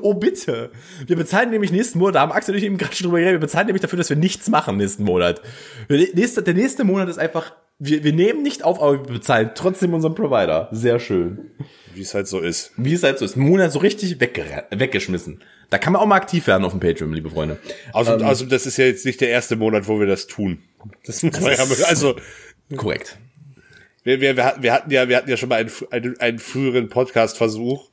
Oh, bitte. Wir bezahlen nämlich nächsten Monat, da haben Axel und ich eben gerade schon drüber geredet, wir bezahlen nämlich dafür, dass wir nichts machen nächsten Monat. Der nächste Monat ist einfach, wir, wir nehmen nicht auf, aber wir bezahlen trotzdem unseren Provider. Sehr schön. Wie es halt so ist. Wie es halt so ist. Monat so richtig weggeschmissen. Da kann man auch mal aktiv werden auf dem Patreon, liebe Freunde. Also, also das ist ja jetzt nicht der erste Monat, wo wir das tun. Das man ja, also Korrekt. wir, wir, wir hatten ja, wir hatten ja schon mal einen, einen, einen früheren Podcast-Versuch,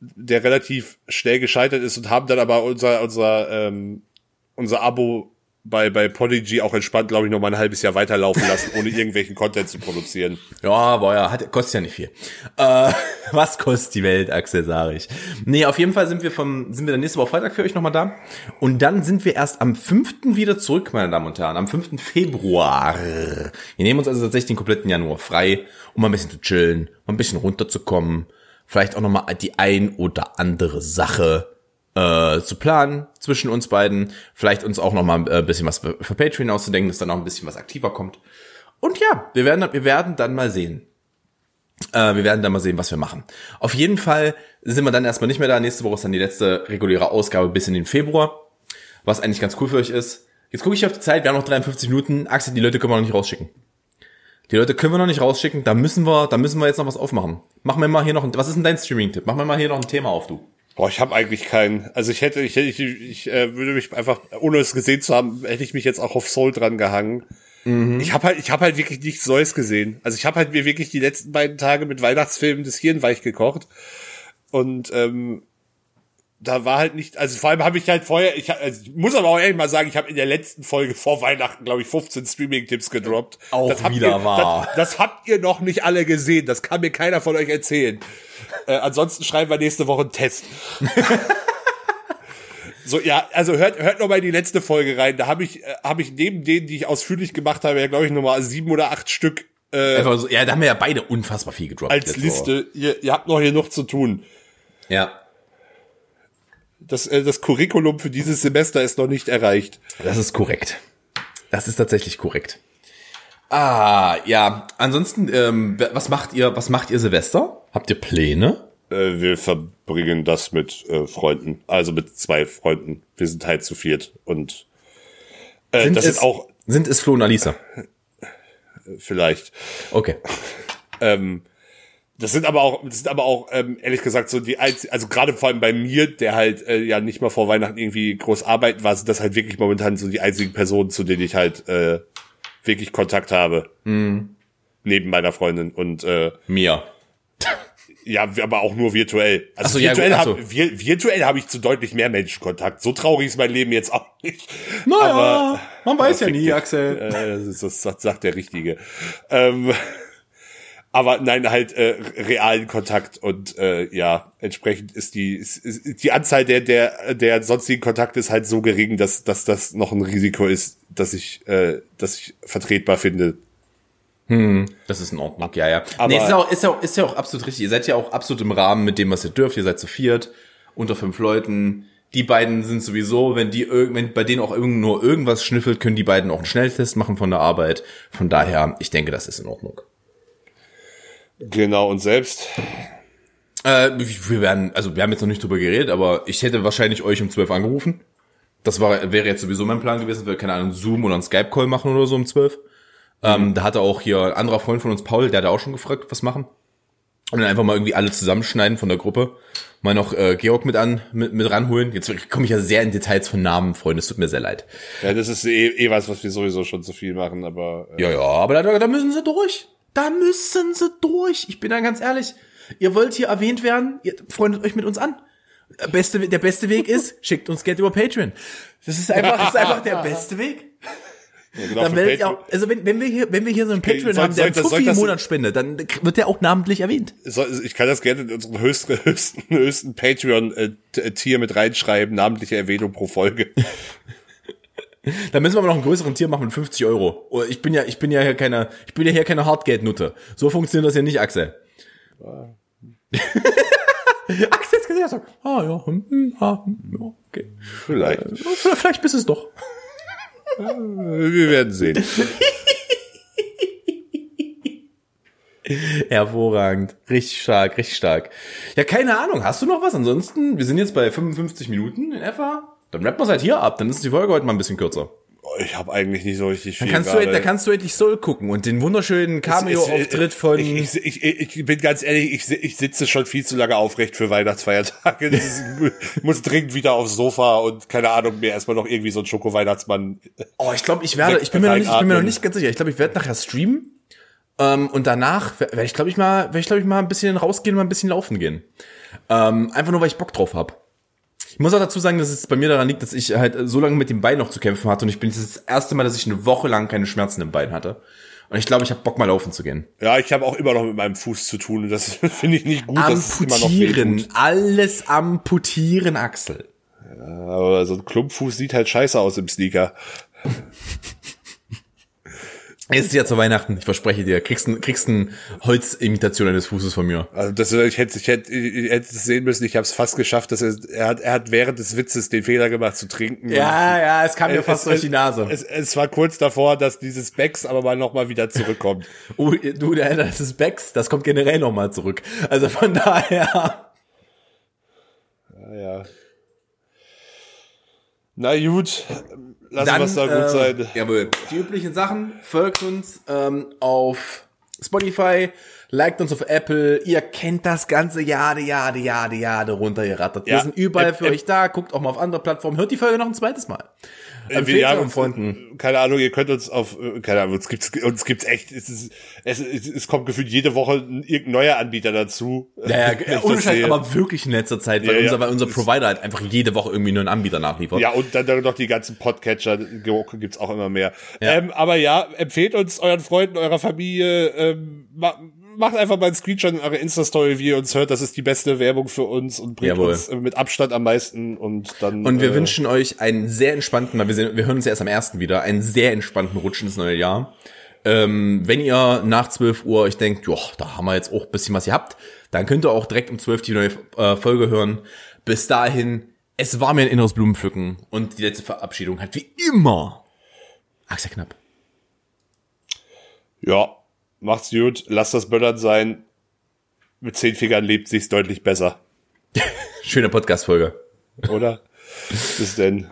der relativ schnell gescheitert ist und haben dann aber unser, unser, ähm, unser Abo bei, bei Podigy auch entspannt, glaube ich, noch mal ein halbes Jahr weiterlaufen lassen, ohne irgendwelchen Content zu produzieren. Ja, boah, ja, hat, kostet ja nicht viel. Äh, was kostet die Welt, Axel, sag ich. Nee, auf jeden Fall sind wir vom, sind wir dann nächste Woche Freitag für euch nochmal da. Und dann sind wir erst am 5. wieder zurück, meine Damen und Herren, am 5. Februar. Wir nehmen uns also tatsächlich den kompletten Januar frei, um mal ein bisschen zu chillen, mal ein bisschen runterzukommen, vielleicht auch nochmal die ein oder andere Sache äh, zu planen zwischen uns beiden, vielleicht uns auch noch mal ein bisschen was für, Patreon auszudenken, dass dann auch ein bisschen was aktiver kommt. Und ja, wir werden, wir werden dann mal sehen. Äh, wir werden dann mal sehen, was wir machen. Auf jeden Fall sind wir dann erstmal nicht mehr da. Nächste Woche ist dann die letzte reguläre Ausgabe bis in den Februar, was eigentlich ganz cool für euch ist. Jetzt gucke ich auf die Zeit, wir haben noch 53 Minuten. Axel, die Leute können wir noch nicht rausschicken. Die Leute können wir noch nicht rausschicken, da müssen wir, da müssen wir jetzt noch was aufmachen. Mach mir mal hier noch ein, was ist denn dein Streaming-Tipp? Mach mir mal hier noch ein Thema auf, du. Boah, ich habe eigentlich keinen. Also ich hätte, ich hätte, ich, ich äh, würde mich einfach, ohne es gesehen zu haben, hätte ich mich jetzt auch auf Soul dran gehangen. Ich habe halt, ich habe halt wirklich nichts Neues gesehen. Also ich habe halt mir wirklich die letzten beiden Tage mit Weihnachtsfilmen das Hirn weich gekocht und ähm, da war halt nicht, also vor allem habe ich halt vorher, ich, also ich muss aber auch ehrlich mal sagen, ich habe in der letzten Folge vor Weihnachten, glaube ich, 15 Streaming-Tipps gedroppt. Auch das wieder ihr, wahr. Das, das habt ihr noch nicht alle gesehen. Das kann mir keiner von euch erzählen. Äh, ansonsten schreiben wir nächste Woche einen Test. So, ja, also hört, hört noch mal in die letzte Folge rein. Da habe ich, äh, habe ich neben denen, die ich ausführlich gemacht habe, ja, glaube ich, nochmal sieben oder acht Stück äh, Einfach so, ja, da haben wir ja beide unfassbar viel gedroppt. als Liste. Ihr, ihr habt noch hier noch zu tun. Ja. Das, äh, das Curriculum für dieses Semester ist noch nicht erreicht. Das ist korrekt. Das ist tatsächlich korrekt. Ah, ja. Ansonsten, ähm, was macht ihr, was macht ihr Silvester? Habt ihr Pläne? Äh, wir verbringen das mit äh, Freunden, also mit zwei Freunden. Wir sind halt zu viert und äh, Sind das es, ist auch sind es Flo und Alisa? vielleicht. Okay. Ähm, das sind aber auch, das sind aber auch ähm, ehrlich gesagt so die einz also gerade vor allem bei mir, der halt äh, ja nicht mal vor Weihnachten irgendwie groß arbeiten war, sind das halt wirklich momentan so die einzigen Personen, zu denen ich halt äh, wirklich Kontakt habe. Mhm. Neben meiner Freundin und äh, Mia. Ja, aber auch nur virtuell. Also so, ja, virtuell ach habe vir virtuell habe ich zu deutlich mehr Menschen Kontakt. So traurig ist mein Leben jetzt auch nicht. Naja, Aber- man weiß ja nie, dich. Axel. Äh, das, ist, das sagt- sagt der Richtige. Ähm, aber nein, halt äh, realen Kontakt und äh, ja, entsprechend ist die ist, ist die Anzahl der der der sonstigen Kontakte ist halt so gering, dass dass das noch ein Risiko ist, dass ich äh, dass ich vertretbar finde. Das ist in Ordnung, ja, ja. Aber- nee, ist ja, auch, ist, ja auch, ist ja auch absolut richtig. Ihr seid ja auch absolut im Rahmen mit dem, was ihr dürft. Ihr seid zu viert, unter fünf Leuten. Die beiden sind sowieso, wenn die wenn bei denen auch irgend nur irgendwas schnüffelt, können die beiden auch einen Schnelltest machen von der Arbeit. Von daher, ich denke, das ist in Ordnung. Genau und selbst Äh, wir werden, also wir haben jetzt noch nicht drüber geredet, aber ich hätte wahrscheinlich euch um 12 angerufen. Das war, wäre jetzt sowieso mein Plan gewesen, wir keine Ahnung, Zoom oder einen Skype-Call machen oder so um 12. Ähm, da hatte auch hier ein anderer Freund von uns, Paul, der hatte auch schon gefragt, was machen. Und dann einfach mal irgendwie alle zusammenschneiden von der Gruppe. Mal noch äh, Georg mit an, mit, mit ranholen. Jetzt komme ich ja sehr in Details von Namen, Freunde, es tut mir sehr leid. ja, das ist eh, eh was, was wir sowieso schon zu viel machen, aber äh, Ja, ja, aber da, da müssen sie durch. Da müssen sie durch. Ich bin da ganz ehrlich. Ihr wollt hier erwähnt werden, ihr freundet euch mit uns an. Der beste, der beste Weg ist, schickt uns Geld über Patreon. Das ist einfach, das ist einfach der beste Weg. Ja, genau, Dann ihr Patreon- auch, also wenn, wenn wir hier, wenn wir hier so einen Patreon soll- haben, der soll einen soll im Monat spendet, dann wird der auch namentlich erwähnt. So, ich kann das gerne in unseren höchsten, höchsten, höchsten Patreon-Tier mit reinschreiben, namentliche Erwähnung pro Folge. Da müssen wir aber noch einen größeren Tier machen mit 50 Euro. Oh, Ich bin ja, ich bin ja hier keine, ich bin ja hier keine Hardgeld-Nutte. So funktioniert das ja nicht, Axel. Axel ist gesagt, ah ja, hm, hm, ah, hm, ja, okay. Vielleicht. Vielleicht, vielleicht bist es doch. Wir werden sehen. Hervorragend. Richtig stark, richtig stark. Ja, keine Ahnung. Hast du noch was? Ansonsten, wir sind jetzt bei 55 Minuten in etwa. Dann rappen wir es halt hier ab. Dann ist die Folge heute mal ein bisschen kürzer. Ich habe eigentlich nicht so richtig viel. Dann kannst, du, gerade. da kannst du endlich Soul gucken und den wunderschönen Cameo-Auftritt von... Ich, ich, ich, ich bin ganz ehrlich, ich, ich sitze schon viel zu lange aufrecht für Weihnachtsfeiertage. Ist, ich muss dringend wieder aufs Sofa und keine Ahnung, mir erstmal noch irgendwie so ein Schoko-Weihnachtsmann. Oh, ich glaube, ich werde, ich bin mir noch nicht, ich bin mir noch nicht ganz sicher. Ich glaube, ich werde nachher streamen. Ähm, und danach werde ich, glaube ich, mal, werde ich, glaube ich, mal ein bisschen rausgehen und mal ein bisschen laufen gehen. Ähm, einfach nur, weil ich Bock drauf habe. Ich muss auch dazu sagen, dass es bei mir daran liegt, dass ich halt so lange mit dem Bein noch zu kämpfen hatte und ich bin das, ist das erste Mal, dass ich eine Woche lang keine Schmerzen im Bein hatte. Und ich glaube, ich habe Bock mal laufen zu gehen. Ja, ich habe auch immer noch mit meinem Fuß zu tun und das finde ich nicht gut, Amputieren, alles amputieren, Axel. Aber so ein Klumpfuß sieht halt scheiße aus im Sneaker. Es ist ja zu Weihnachten, ich verspreche dir, kriegst ein, kriegst ein Holzimitation eines Fußes von mir. Also das, ich hätte, ich hätte, ich hätte es sehen müssen. Ich habe es fast geschafft, dass er, er hat, er hat während des Witzes den Fehler gemacht zu trinken. Ja, ja, es kam mir Es- fast es, durch die Nase. Es, es war kurz davor, dass dieses Becks aber mal noch mal wieder zurückkommt. Oh, du, der, das ist Becks, das kommt generell nochmal zurück. Also von daher. Ja, ja. Na gut, lassen wir es da gut sein. Jawohl. Die üblichen Sachen, folgt uns ähm, auf Spotify, liked uns auf Apple, ihr kennt das ganze Jade, Jade, Jade, Jade runtergerattert. Wir Ja. sind überall für App- euch da, guckt auch mal auf andere Plattformen, hört die Folge noch ein zweites Mal. Wir Empfehlt haben euren Freunden. Keine Ahnung, ihr könnt uns auf, äh, keine Ahnung, uns gibt's, uns gibt's echt, es ist, es, es, es kommt gefühlt jede Woche ein irgendein neuer Anbieter dazu. Ja, ja, ja ohne Scheiß, aber wirklich in letzter Zeit, weil, Ja, ja. unser, weil unser Provider halt einfach jede Woche irgendwie nur einen Anbieter nachliefert. Ja, und dann noch die ganzen Podcatcher gibt's auch immer mehr. Ähm, aber ja, empfehlt uns euren Freunden, eurer Familie, ähm, macht einfach mal einen Screenshot in eure Insta-Story, wie ihr uns hört. Das ist die beste Werbung für uns und bringt Jawohl. uns äh, mit Abstand am meisten und dann. Und wir äh, wünschen euch einen sehr entspannten, weil wir, sehen, wir hören uns ja erst am ersten wieder, einen sehr entspannten Rutsch ins neue Jahr. Ähm, wenn ihr nach 12 Uhr euch denkt, joa, da haben wir jetzt auch ein bisschen was gehabt, dann könnt ihr auch direkt um 12 die neue äh, Folge hören. Bis dahin, es war mir ein inneres Blumenpflücken und die letzte Verabschiedung hat wie immer Axel Knapp. Ja, macht's gut, lasst das Böllern sein. mit zehn Fingern lebt sich's deutlich besser, Schöne Podcast-Folge. oder? Bis denn.